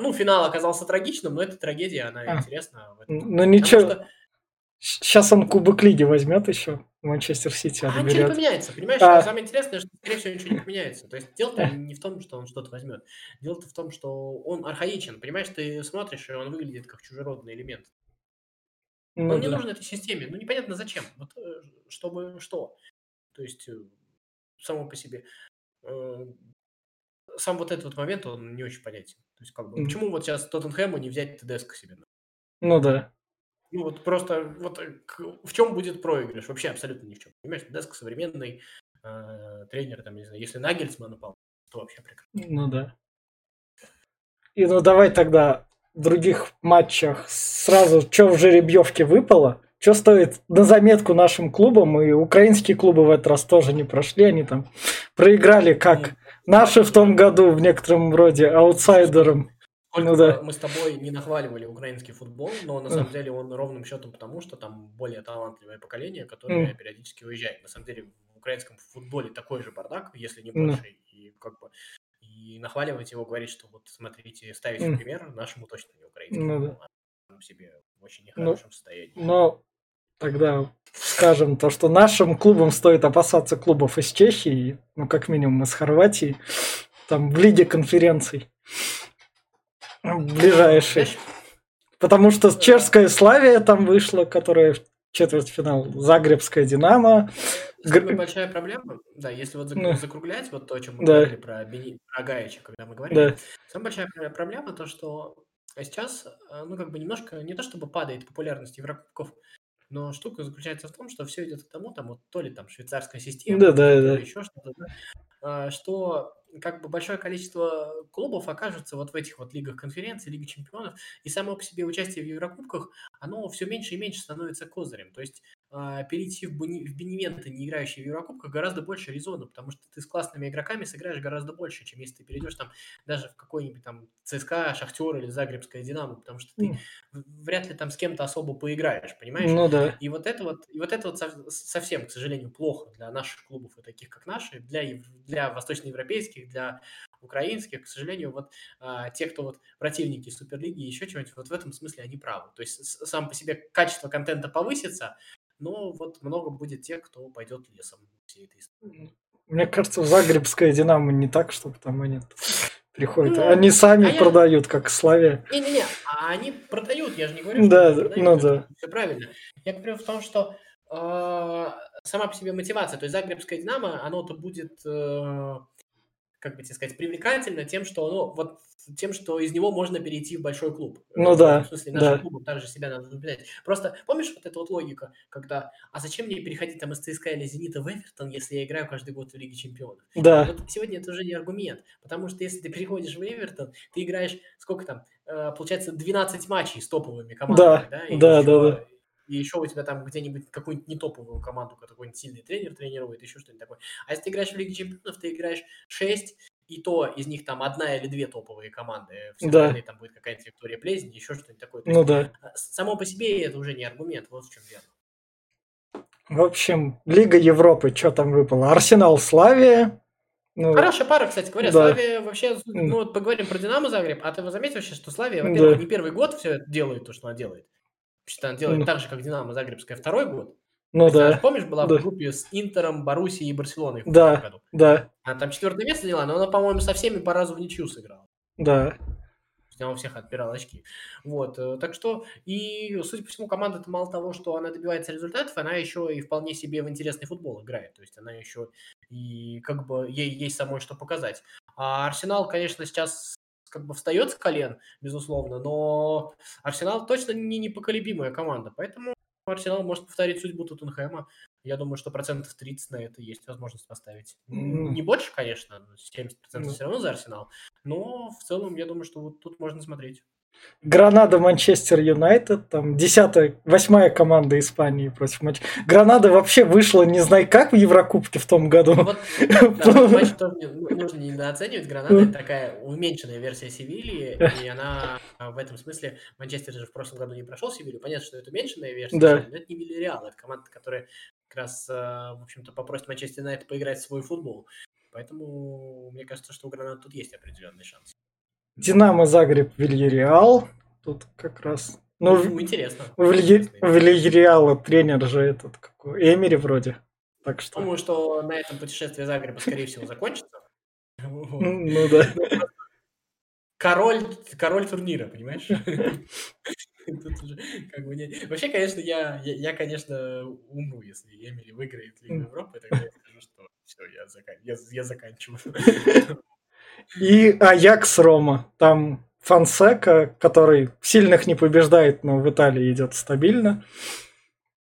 ну, финал оказался трагичным, но эта трагедия, она а. интересна. Ну ничего, что... сейчас он Кубок Лиги возьмет еще. Манчестер Сити а ничего не поменяется, понимаешь? А... Самое интересное, что, скорее всего, ничего не поменяется. То есть дело-то не в том, что он что-то возьмет. Дело-то в том, что он архаичен. Понимаешь, ты смотришь, и он выглядит как чужеродный элемент. Ну, он да. не нужен этой системе. Ну, непонятно зачем. Вот, э, чтобы что? То есть, э, само по себе. Э, сам вот этот вот момент, он не очень понятен. То есть, как бы, почему вот сейчас Тоттенхэму не взять ТДСК себе? Ну да. Ну вот просто вот э, в чем будет проигрыш? Вообще абсолютно ни в чем. Понимаешь, Деск современный э, тренер, там, не знаю, если Нагельсман упал, то вообще прекрасно. Ну да. И ну давай тогда в других матчах сразу, что в жеребьевке выпало, что стоит на заметку нашим клубам, и украинские клубы в этот раз тоже не прошли, они там проиграли как наши в том году в некотором роде аутсайдерам. Сколько ну, да. мы с тобой не нахваливали украинский футбол, но на самом деле он ровным счетом потому, что там более талантливое поколение, которое mm. периодически уезжает. На самом деле в украинском футболе такой же бардак, если не больше, mm. и как бы и нахваливать его, говорить, что вот смотрите, ставить mm. пример, нашему точно не украинскому, ну, да. а себе в очень нехорошем ну, состоянии. Но тогда скажем то, что нашим клубам стоит опасаться клубов из Чехии, ну как минимум из Хорватии, там в лиге конференций. Ближайший. Потому что чешская Славия там вышла, которая четвертьфинал, Загребская Динамо. Самая большая проблема, да, если вот ну, закруглять вот то, о чем мы да. говорили про, Бени, про Гаича, когда мы говорили, да. самая большая проблема то, что сейчас, э, ну, как бы немножко, не то чтобы падает популярность Еврокубков, но штука заключается в том, что все идет к тому, там, вот, то ли там швейцарская система, да, да, да. еще что-то, да, а, что как бы большое количество клубов окажется вот в этих вот лигах конференции, Лиги чемпионов, и само по себе участие в Еврокубках, оно все меньше и меньше становится козырем. То есть э, перейти в, буни, в Беневенты, не играющие в Еврокубках, гораздо больше резона, потому что ты с классными игроками сыграешь гораздо больше, чем если ты перейдешь там даже в какой-нибудь там ЦСКА, Шахтер или Загребская Динамо, потому что ты mm. вряд ли там с кем-то особо поиграешь, понимаешь? Ну да. И вот это вот, и вот это вот совсем, к сожалению, плохо для наших клубов и таких, как наши, для, для восточноевропейских, для украинских, к сожалению, вот а, те, кто вот противники Суперлиги и еще чего-нибудь, вот в этом смысле они правы. То есть сам по себе качество контента повысится, но вот много будет тех, кто пойдет лесом всей этой истории. Мне кажется, в Загребская Динамо не так, чтобы там они приходят. Ну, они сами а продают, я... как Славия. Не-не-не, а они продают, я же не говорю, что да, продают, ну да. Все правильно. Я говорю в том, что э, сама по себе мотивация, то есть Загребская Динамо, оно-то будет э, как бы тебе сказать, привлекательно тем, что, ну, вот тем, что из него можно перейти в большой клуб. Ну да. В смысле, нашим да. клубом также себя надо наблюдать. Просто помнишь вот эта вот логика, когда, а зачем мне переходить там из ЦСКА или Зенита в Эвертон, если я играю каждый год в Лиге Чемпионов? Да. Вот сегодня это уже не аргумент, потому что если ты переходишь в Эвертон, ты играешь, сколько там, э, получается, 12 матчей с топовыми командами, да? Да, да, да, да и еще у тебя там где-нибудь какую-нибудь нетоповую команду, какой-нибудь сильный тренер тренирует, еще что-нибудь такое. А если ты играешь в Лиге Чемпионов, ты играешь 6, и то из них там одна или две топовые команды. Все да. остальные там будет какая-нибудь Виктория Плезень, еще что-нибудь такое. То ну да. А, само по себе это уже не аргумент, вот в чем дело. В общем, Лига Европы, что там выпало? Арсенал Славия. Ну, Хорошая пара, кстати говоря. Да. Славия вообще, ну вот поговорим про Динамо Загреб, а ты заметил вообще, что Славия, во-первых, да. не первый год все это делает, то, что она делает. Вообще-то она делает mm. так же, как Динамо Загребская второй год. Ну да. Она, помнишь, была да. в группе с Интером, Боруссией и Барселоной в да, году? Да, Она там четвертое место заняла, но она, по-моему, со всеми по разу в ничью сыграла. Да. Она у всех отбирала очки. Вот, э, так что, и, судя по всему, команда это мало того, что она добивается результатов, она еще и вполне себе в интересный футбол играет. То есть она еще и как бы ей есть самой что показать. А Арсенал, конечно, сейчас как бы встает с колен, безусловно, но Арсенал точно не непоколебимая команда, поэтому Арсенал может повторить судьбу Тоттенхэма. Я думаю, что процентов 30 на это есть возможность поставить. Mm. Не больше, конечно, 70% mm. все равно за Арсенал. Но в целом, я думаю, что вот тут можно смотреть. Гранада, Манчестер Юнайтед, там десятая, восьмая команда Испании против матча. Гранада вообще вышла, не знаю как, в Еврокубке в том году. Вот, да, матч тоже нужно недооценивать. Гранада это такая уменьшенная версия Севильи, и она а, в этом смысле, Манчестер же в прошлом году не прошел Севилью, понятно, что это уменьшенная версия, да. но это не Вильяреал, это команда, которая как раз, а, в общем-то, попросит Манчестер Юнайтед поиграть в свой футбол. Поэтому мне кажется, что у Гранады тут есть определенный шанс. Динамо Загреб Вильяреал. Тут как раз... Ну, ну интересно. У Вильяреала тренер же этот какой, Эмери вроде. Так что... Думаю, что на этом путешествие Загреба, скорее всего, закончится. Ну да. Король, король турнира, понимаешь? Вообще, конечно, я, я, конечно, умру, если Эмили выиграет Лигу Европы, тогда я скажу, что все, я заканчиваю. И Аякс Рома. Там Фансека, который сильных не побеждает, но в Италии идет стабильно.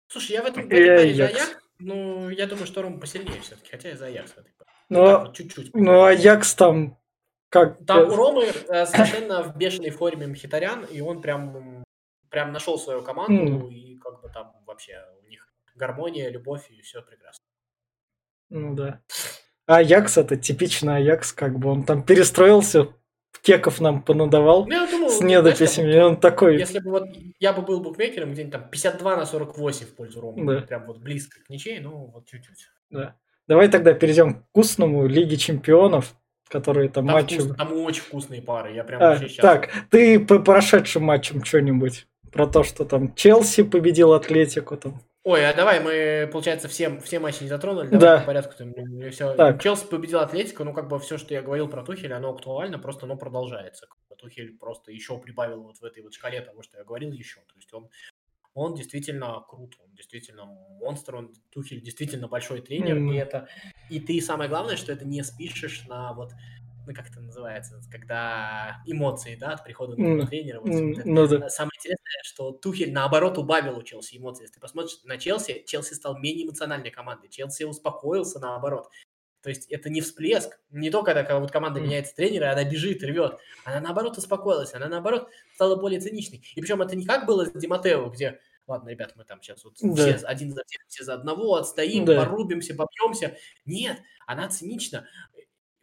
Слушай, я в этом году за Аякс. Ну, я думаю, что Рома посильнее все-таки, хотя я за Аякс. Ну, чуть-чуть. Ну, Аякс там как... Там у Ромы э, совершенно в бешеной форме Мхитарян, и он прям, прям нашел свою команду, mm. и как бы там вообще у них гармония, любовь, и все прекрасно. Ну да. Аякс это типичный Аякс, как бы он там перестроился, кеков нам понадавал ну, я думаю, с недописями, знаешь, он такой... Если бы вот я бы был букмекером, где-нибудь там 52 на 48 в пользу Ромы, да. прям вот близко к ничей, ну вот чуть-чуть. Да. Давай тогда перейдем к вкусному Лиге Чемпионов, которые там, там матчи... Вкус, там очень вкусные пары, я прям а, вообще сейчас... Так, ты по прошедшим матчам что-нибудь про то, что там Челси победил Атлетику там? Ой, а давай мы, получается, все, все матчи не затронули, давай да. по порядку. Все. Так. Челси победил Атлетику, ну как бы все, что я говорил про Тухеля, оно актуально, просто оно продолжается. Тухель просто еще прибавил вот в этой вот шкале того, что я говорил еще. То есть он он действительно крут, он действительно монстр, он Тухель действительно большой тренер, mm. и это и ты самое главное, что это не спишешь на вот ну как это называется, когда эмоции, да, от прихода нового mm. тренера. Вот, mm. вот no, да. Самое интересное, что Тухель наоборот убавил у Челси эмоции. Если ты посмотришь на Челси, Челси стал менее эмоциональной командой, Челси успокоился наоборот. То есть это не всплеск, не то, когда вот команда меняется тренера, она бежит, рвет. Она наоборот успокоилась, она наоборот стала более циничной. И причем это не как было с Диматео, где ладно, ребят, мы там сейчас вот да. все один за всех, все за одного, отстоим, да. порубимся, попьемся. Нет, она цинична.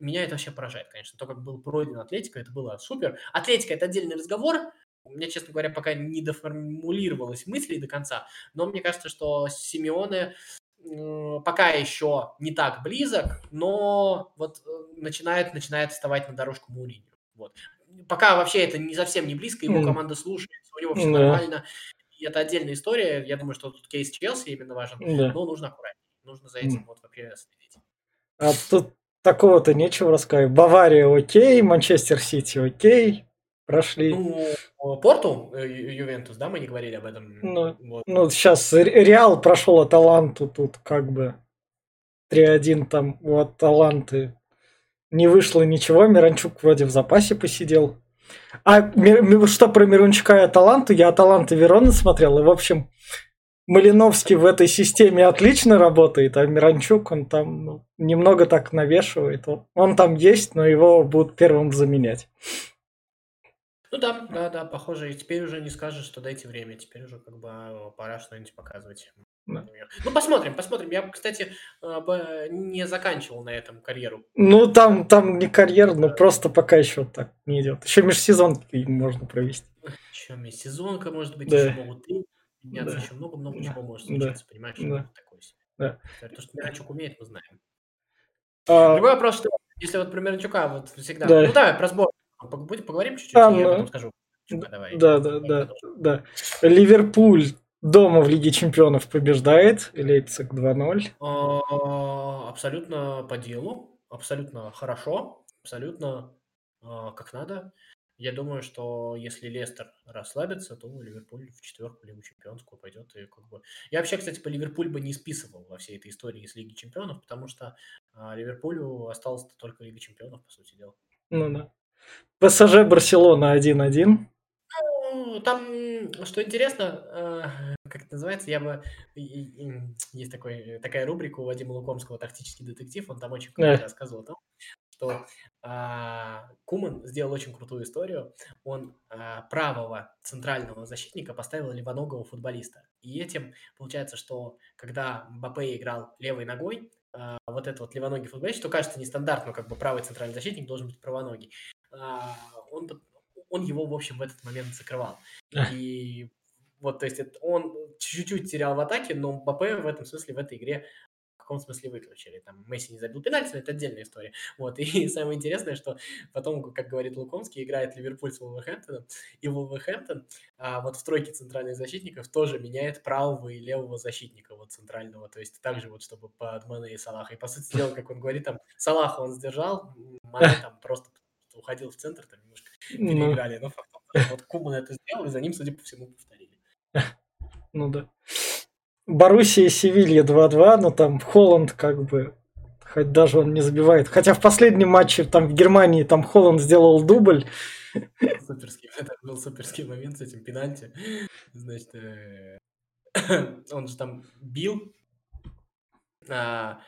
Меня это вообще поражает, конечно. То, как был пройден Атлетика, это было супер. Атлетика – это отдельный разговор. У меня, честно говоря, пока не доформулировалась мысли до конца, но мне кажется, что Симеоне пока еще не так близок, но вот э, начинает, начинает вставать на дорожку Муриню. Вот. Пока вообще это не совсем не близко, его команда слушается, у него все да. нормально. И это отдельная история. Я думаю, что тут кейс Челси именно важен, да. но нужно аккуратнее. Нужно за этим вот вообще следить. А тут такого-то нечего рассказать. Бавария окей, Манчестер Сити окей, прошли. Ну, Порту, э, Ювентус, да, мы не говорили об этом. Ну, вот. ну сейчас Реал прошел Аталанту тут как бы 3-1 там у Аталанты. Не вышло ничего, Миранчук вроде в запасе посидел. А что про Миранчука и Аталанту? Я Аталанты Верона смотрел, и в общем Малиновский в этой системе отлично работает, а Миранчук, он там ну, немного так навешивает. Он там есть, но его будут первым заменять. Ну да, да, да, похоже. И теперь уже не скажешь, что дайте время. Теперь уже как бы а, пора что-нибудь показывать. Да. Ну, посмотрим, посмотрим. Я, кстати, а, не заканчивал на этом карьеру. Ну, там, там не карьера, но просто пока еще так не идет. Еще межсезонки можно провести. Еще межсезонка, может быть, да. еще могут меняться, да. еще много-много да. чего может случиться, да. понимаешь? Да. Такое да. То, что Миранчук умеет, мы знаем. А... Другой вопрос, что если вот про Миранчука вот всегда... Да. Ну, давай, про сбор Поговорим чуть-чуть, а, я потом скажу. Давай. Да, да, да, да. Ливерпуль дома в Лиге Чемпионов побеждает. Лейпциг 2-0. А, абсолютно по делу. Абсолютно хорошо. Абсолютно а, как надо. Я думаю, что если Лестер расслабится, то Ливерпуль в четверку Лигу Чемпионскую пойдет. И как бы... Я вообще, кстати, по Ливерпуль бы не списывал во всей этой истории с Лиги Чемпионов, потому что а, Ливерпулю осталось только Лига Чемпионов, по сути дела. Ну да. ПСЖ Барселона 1-1. Ну, там, что интересно, э, как это называется, я бы... Есть такой, такая рубрика у Вадима Лукомского «Тактический детектив», он там очень круто рассказывал о том, что а, Куман сделал очень крутую историю. Он а, правого центрального защитника поставил левоногого футболиста. И этим получается, что когда Мбаппе играл левой ногой, а, вот этот вот левоногий футболист, что кажется нестандартно, как бы правый центральный защитник должен быть правоногий. А, он, он его, в общем, в этот момент закрывал. И вот, то есть это, он чуть-чуть терял в атаке, но МБП в этом смысле, в этой игре каком смысле выключили. Там Месси не забил пенальти, но это отдельная история. Вот, и самое интересное, что потом, как говорит Лукомский, играет Ливерпуль с Вулверхэмптоном, и Вулверхэмптон а, вот в тройке центральных защитников тоже меняет правого и левого защитника вот центрального, то есть также вот, чтобы под Мане и Салаха. И, по сути дела, как он говорит, там, Салаха он сдержал, Мане там просто уходил в центр, там немножко ну. переиграли. Но факт вот Куман это сделал, и за ним, судя по всему, повторили. Ну да. Боруссия и Севилья 2-2, но там Холланд как бы хоть даже он не забивает. Хотя в последнем матче там в Германии там Холланд сделал дубль. Суперский, это был суперский момент с этим пенальти. Значит, э, он же там бил, а,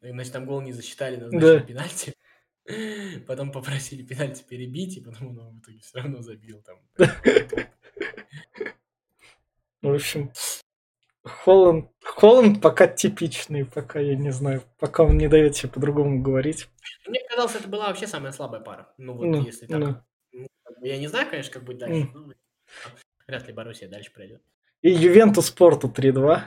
значит, там гол не засчитали, назначили да. пенальти. Потом попросили пенальти перебить, и потом он в итоге все равно забил там. В общем, Холланд, Холланд пока типичный, пока я не знаю, пока он не дает себе по-другому говорить. Мне казалось, это была вообще самая слабая пара. Ну вот, ну, если так. Ну. ну я не знаю, конечно, как будет дальше, mm. но вряд ли Боруссия дальше пройдет. И Ювентус Порту 3-2.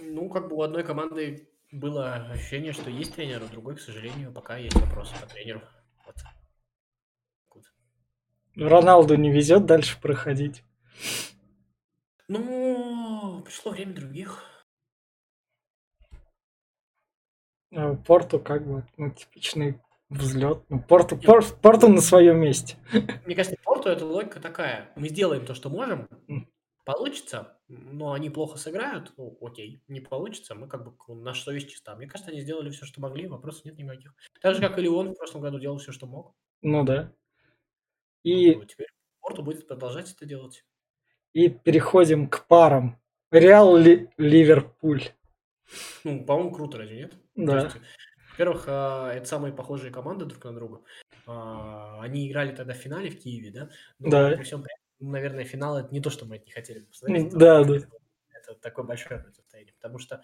Ну, как бы у одной команды было ощущение, что есть тренер, у другой, к сожалению, пока есть вопросы по тренеру. Вот. Роналду не везет дальше проходить. Ну, пришло время других. А Порту как бы ну, типичный взлет. Ну, Порту, Пор- Порту на своем месте. Мне кажется, Порту эта логика такая. Мы сделаем то, что можем, получится, но они плохо сыграют, ну, окей, не получится, мы как бы, наша совесть чиста. Мне кажется, они сделали все, что могли, вопросов нет никаких. Так же, как и Леон в прошлом году делал все, что мог. Ну да. И, Ну, теперь Порту будет продолжать это делать. И переходим к парам. Реал Ли- Ливерпуль. Ну, по-моему, круто, разве нет? Да. есть, во-первых, а, это самые похожие команды друг на друга. А, Они играли тогда в финале в Киеве, да? Но Да. при всем ну, наверное, финал это не то, что мы от них хотели посмотреть. Да, Это- да. Это такое большое противостояние, потому что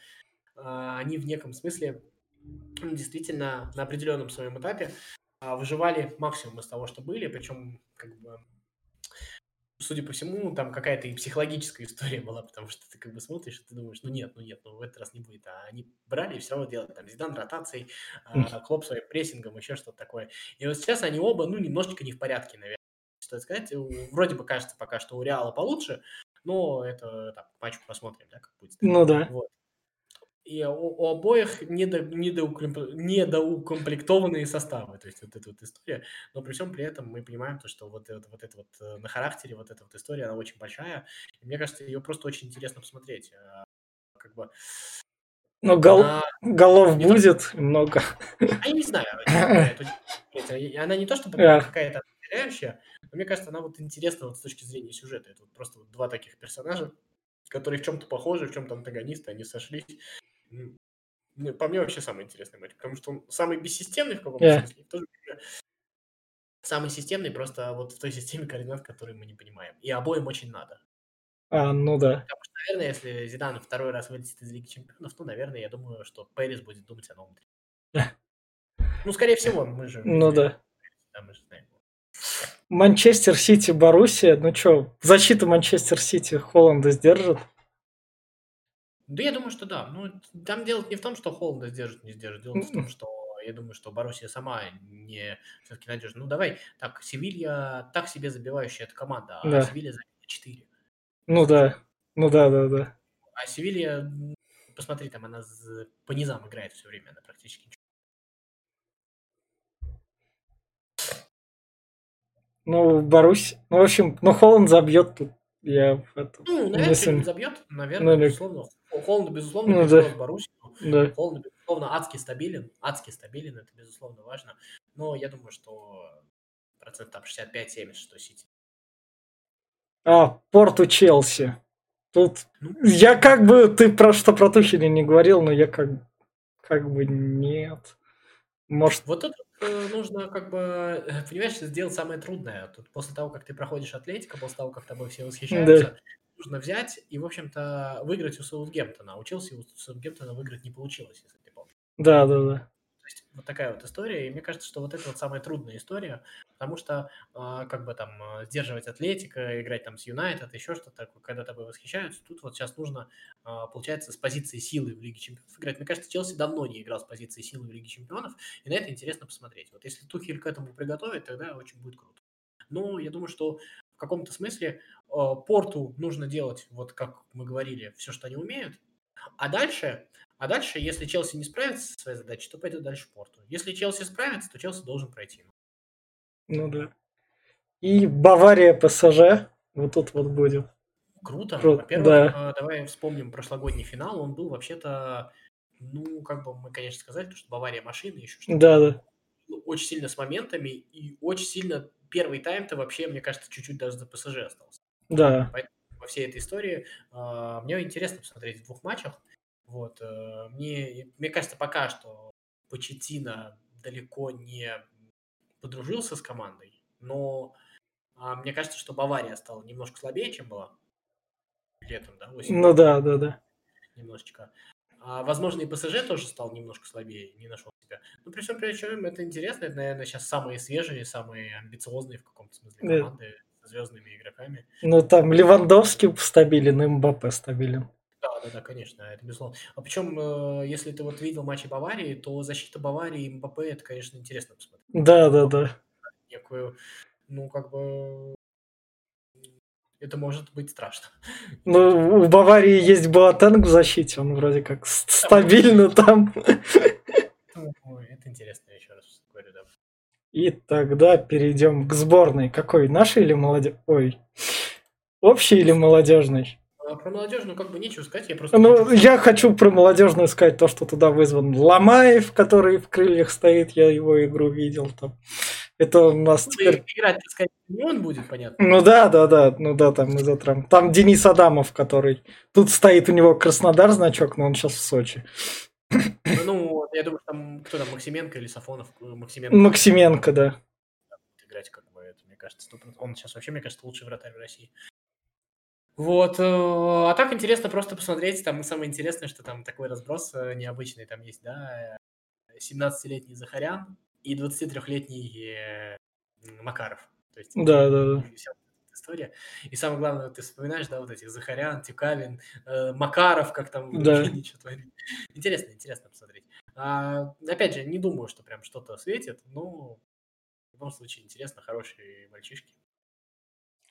а, они в неком смысле м, действительно на определенном своем этапе выживали максимум из того, что были, причем как бы судя по всему, там какая-то и психологическая история была, потому что ты как бы смотришь, и ты думаешь, ну нет, ну нет, ну в этот раз не будет. А они брали и все равно делали. Там Зидан ротацией, а, Клоп своим прессингом, еще что-то такое. И вот сейчас они оба, ну, немножечко не в порядке, наверное. Стоит сказать, вроде бы кажется пока, что у Реала получше, но это так, к матчу посмотрим, да, как будет. Ну да. Вот. И у, у обоих недо, недоукомп- недоукомплектованные составы. То есть вот эта вот история. Но при всем при этом мы понимаем, то, что вот это вот, это вот э, на характере, вот эта вот история, она очень большая. И мне кажется, ее просто очень интересно посмотреть. А, Как бы, Ну, гол- она, голов не то- будет много. а я не знаю, она не то, Да. какая-то определяющая, но мне кажется, она вот интересна вот с точки зрения сюжета. Это вот просто вот два таких персонажа, которые в чем-то похожи, в чем-то антагонисты, они сошлись. Ну, По мне вообще самый интересный матч, потому что он самый бессистемный в каком-то Да. смысле, в то же время самый системный просто вот в той системе координат, которую мы не понимаем. И обоим очень надо. А, ну да. Потому что, наверное, если Зидан второй раз вылетит из Лиги Чемпионов, то, наверное, я думаю, что Пэрис будет думать о новом тренере. Ну, скорее всего, мы же... Ну да. Да, мы же знаем. Манчестер Сити, Боруссия. Ну что, защита Манчестер Сити Холланда сдержит? Да я думаю, что да. Ну, там дело не в том, что Холланда сдержит, не сдержит. Дело в том, что я думаю, что Боруссия сама не все-таки надежна. Ну, давай, так, Севилья так себе забивающая эта команда, а Да. Севилья забила 4. Ну да. Ну да, да, да. А Севилья, посмотри, там она по низам играет все время, она практически ничего. Ну, Боруссия. Ну, в общем, ну Холланд забьет тут. Я в этом Ну, не наверное, сомневаюсь. забьет, наверное, Ну, или- безусловно. Холланд, безусловно, Ну, да. Боруссию. Да. Холланд, безусловно, адски стабилен. Адски стабилен, это, безусловно, важно. Но я думаю, что процент там 65-70, что Сити. А, Порту Челси. Тут Ну, я как бы, ты про что про Тухеля не говорил, но я как, как бы нет. Может, Вот тут э, нужно, как бы, э, понимаешь, сделать самое трудное. Тут после того, как ты проходишь Атлетика, после того, как тобой все восхищаются, нужно взять и, в общем-то, выиграть у Саутгемптона. А у Челси у Саутгемптона выиграть не получилось, если ты помнишь. да, да, да. То есть вот такая вот история. И мне кажется, что вот это вот самая трудная история, потому что а, как бы там а, сдерживать Атлетика, играть там с Юнайтед, еще что-то когда тобой восхищаются, тут вот сейчас нужно, а, получается, с позиции силы в Лиге Чемпионов играть. Мне кажется, Челси давно не играл с позиции силы в Лиге Чемпионов, и на это интересно посмотреть. Вот если Тухель к этому приготовит, тогда очень будет круто. Но я думаю, что в каком-то смысле Порту нужно делать, вот как мы говорили, все, что они умеют, а дальше, а дальше, если Челси не справится со своей задачей, то пойдет дальше Порту. Если Челси справится, то Челси должен пройти. Ну да. И Бавария ПСЖ. Вот тут вот будет. Круто. Круто, Во-первых, да. э, давай вспомним прошлогодний финал. Он был вообще-то, ну, как бы мы, конечно, сказали, что Бавария машина, еще что-то. Да, да. Ну, Очень сильно с моментами, и очень сильно первый тайм-то вообще, мне кажется, чуть-чуть даже за ПСЖ остался. Да. во всей этой истории. А, Мне интересно посмотреть в двух матчах. Вот. э, Мне, мне кажется, пока что Почетина далеко не подружился с командой, но а, мне кажется, что Бавария стала немножко слабее, чем была летом, да, осенью Ну да, да, да. немножечко. А, возможно, и ПСЖ тоже стал немножко слабее, не нашел себя. Но при всем при этом это интересно. Это, наверное, сейчас самые свежие, самые амбициозные в каком-то смысле Да. команды со звездными игроками. Ну там Левандовский стабилен, и Мбаппе стабилен. Да, да, конечно, это безусловно. А причем, э, если ты вот видел матчи Баварии, то защита Баварии и МБП, это, конечно, интересно посмотреть. Да, да, да. Некую, ну, как бы, это может быть страшно. Ну, у Баварии есть Боатенг в защите, он вроде как стабильно там. Ну, это интересно, еще раз говорю, да. И тогда перейдем к сборной. Какой? Нашей или молодежь? Ой. Общий или молодежный? А про молодежную как бы нечего сказать, я просто... Ну, хочу... я хочу про молодежную сказать то, что туда вызван Ломаев, который в крыльях стоит, я его игру видел там. Это у нас ну, теперь... Играть, так сказать, не он будет, понятно. Ну да, да, да, ну да, там из-за. Там Денис Адамов, который... Тут стоит у него Краснодар значок, но он сейчас в Сочи. Ну, я думаю, там кто там, Максименко или Сафонов? Максименко. Максименко, да. Играть как бы, это, мне кажется, 100%. он сейчас вообще, мне кажется, лучший вратарь в России. Вот, э, а так интересно просто посмотреть, там самое интересное, что там такой разброс э, необычный там есть, да, 17-летний Захарян и 23-летний Макаров. То есть, да, да, да. история. И самое главное, ты вспоминаешь, да, вот этих Захарян, Тюкавин, э, Макаров, как там да. Интересно, интересно посмотреть. А, опять же, не думаю, что прям что-то светит, но в любом случае интересно, хорошие мальчишки.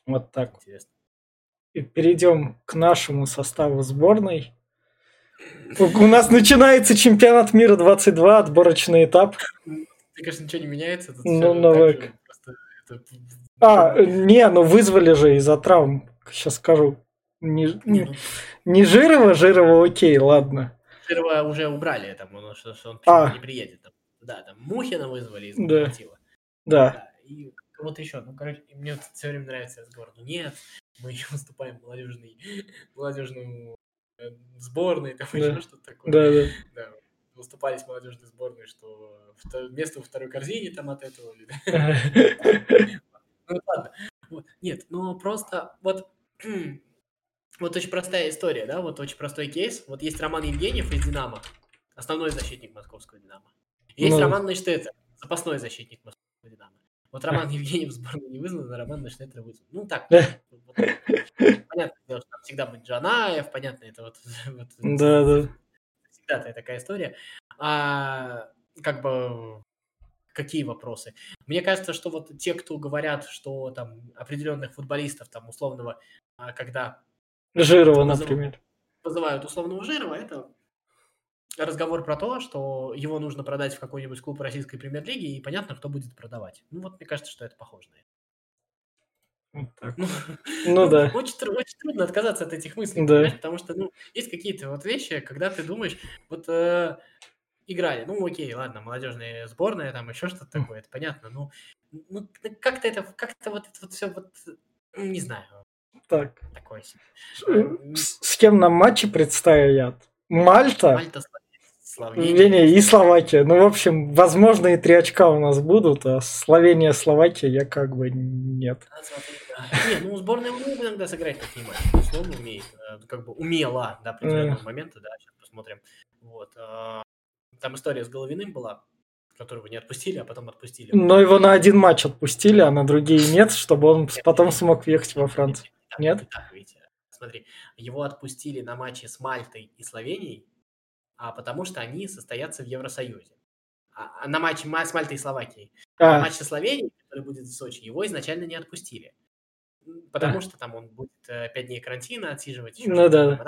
Вот так. Интересно перейдем к нашему составу сборной. У нас начинается чемпионат мира 22, отборочный этап. Мне кажется, ничего не меняется. Ну, Новак. Это... А, не, ну вызвали же из-за травм. Сейчас скажу. Не, не, ну. не Жирова, Жирова окей, ладно. Жирова уже убрали, там, он, что, что он а. не приедет. Там. Да, там Мухина вызвали из да. да. Да. И кого-то еще. Ну, короче, мне все время нравится разговор. Ну, нет, мы еще выступаем в молодежный, молодежную э, сборной, там да. еще что-то такое. Да, да. да. Выступали с молодежной сборной, что место во второй корзине там от этого. Ну ладно. Нет, ну просто вот вот очень простая история, да, вот очень простой кейс. Вот есть Роман Евгеньев из «Динамо», основной защитник московского «Динамо». Есть ну... Роман Нейштеттер, запасной защитник московского «Динамо». Вот Роман Евгеньев в сборную не вызван, а Роман Нейштеттер вызван. Ну так, вот, понятно, что там всегда будет Джанаев, понятно, это вот... вот да, да. Всегда такая история. А как бы какие вопросы? Мне кажется, что вот те, кто говорят, что там определенных футболистов, там условного, а, когда... Жирова, например. Вызывают условного Жирова, это разговор про то, что его нужно продать в какой-нибудь клуб российской премьер-лиги, и понятно, кто будет продавать. Ну вот мне кажется, что это похоже на это. Вот так. Ну, ну да. Очень, очень трудно отказаться от этих мыслей, да. потому что ну, есть какие-то вот вещи, когда ты думаешь, вот э, играли, ну окей, ладно, молодежная сборная, там еще что-то такое, это понятно, ну, ну как-то это, как-то вот это вот все вот, не знаю. Так. Такое себе. С, с кем нам матчи предстоят? Мальта? Мальта, Словения. и Словакия. Ну, в общем, возможно, и три очка у нас будут, а Словения, Словакия я как бы нет. Не, ну сборная умеет иногда сыграть такие матчи. Условно умеет. Э, как бы умела до определенного момента, да, сейчас посмотрим. Вот. А, там история с Головиным была, которого не отпустили, а потом отпустили. Но его на один матч отпустили, а на другие нет, чтобы он потом смог въехать во Францию. Нет? Так, видите, смотри, его отпустили на матче с Мальтой и Словенией, а потому что они состоятся в Евросоюзе. А, а на матче с Мальтой и Словакией. А. а матч со Словенией, который будет в Сочи, его изначально не отпустили. Потому а. что там он будет э, пять дней карантина отсиживать. Еще ну да. А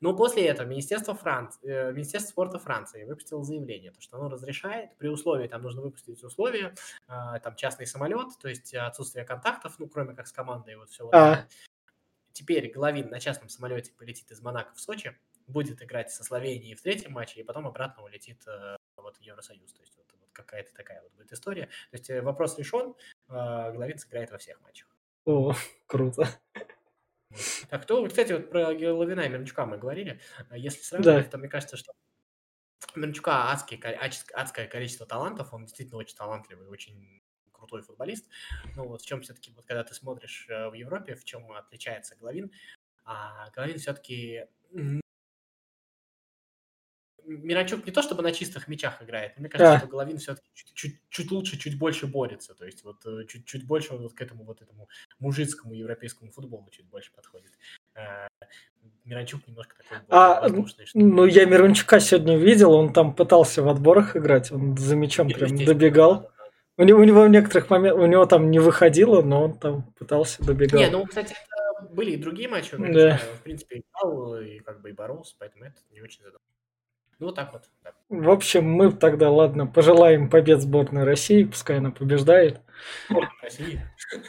Но после этого Министерство, Франц... Э, Министерство спорта Франции выпустило заявление, что оно разрешает, при условии, там нужно выпустить условия, э, там частный самолет, то есть отсутствие контактов, ну, кроме как с командой, вот все. А. Теперь Головин на частном самолете полетит из Монако в Сочи, будет играть со Словенией в третьем матче, и потом обратно улетит э, вот в Евросоюз. То есть вот, вот какая-то такая вот будет история. То есть э, вопрос решен, э, Головин сыграет во всех матчах. О, круто. Так, кто, кстати, вот про Головина и Мирончука мы говорили. Если сравнивать, да. то мне кажется, что Мирончука адский, адское количество талантов, он действительно очень талантливый, очень крутой футболист. Ну вот в чем все-таки, вот когда ты смотришь в Европе, в чем отличается Головин, а Головин все-таки Миранчук не то чтобы на чистых мячах играет, мне кажется, да. что Головин все-таки чуть, чуть, чуть лучше, чуть больше борется. То есть вот э, чуть, чуть больше вот к этому вот этому мужицкому европейскому футболу чуть больше подходит. А, Миранчук немножко такой а, воздушный. Что... Ну, я Миранчука сегодня видел, он там пытался в отборах играть, он за мячом Нет, прям добегал. У него, у него в некоторых моментах, у него там не выходило, но он там пытался добегать. Не, ну, кстати, были и другие матчи, он, да. в принципе, играл и как бы и боролся, поэтому это не очень задумывается. Ну, вот так вот. Да. В общем, мы тогда, ладно, пожелаем побед сборной России, пускай она побеждает. России.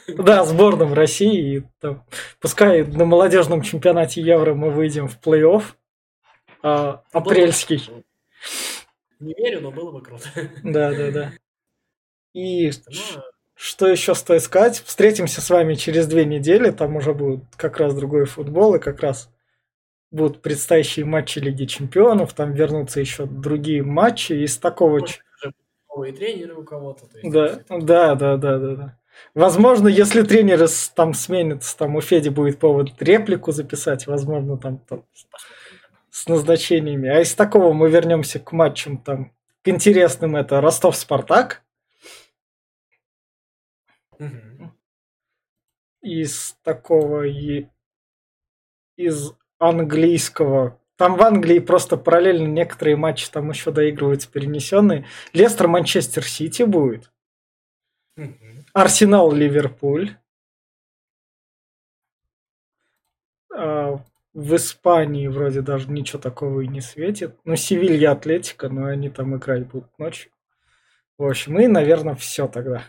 Да, сборным России. И, там, пускай на молодежном чемпионате Евро мы выйдем в плей-офф а, апрельский. Не верю, но было бы круто. Да, да, да. И ну, что еще стоит сказать? Встретимся с вами через две недели. Там уже будет как раз другой футбол, и как раз будут предстоящие матчи Лиги Чемпионов, там вернутся еще другие матчи из такого... Новые тренеры у кого-то. Да, да, да, да, да, да. Возможно, если тренеры там сменятся, там у Феди будет повод реплику записать, возможно, там, там с назначениями. А из такого мы вернемся к матчам там к интересным это Ростов-Спартак. Из такого и из английского. Там в Англии просто параллельно некоторые матчи там еще доигрываются перенесенные. Лестер Манчестер Сити будет. Арсенал Ливерпуль. А, в Испании вроде даже ничего такого и не светит. Ну, Севилья Атлетика, но они там играть будут ночью. В общем, и, наверное, все тогда.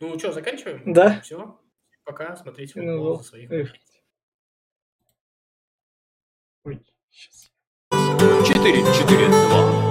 Ну что, заканчиваем? Да. Все. Пока. Смотрите футбол ну, за своих. Ой, сейчас. 4, 4, 2.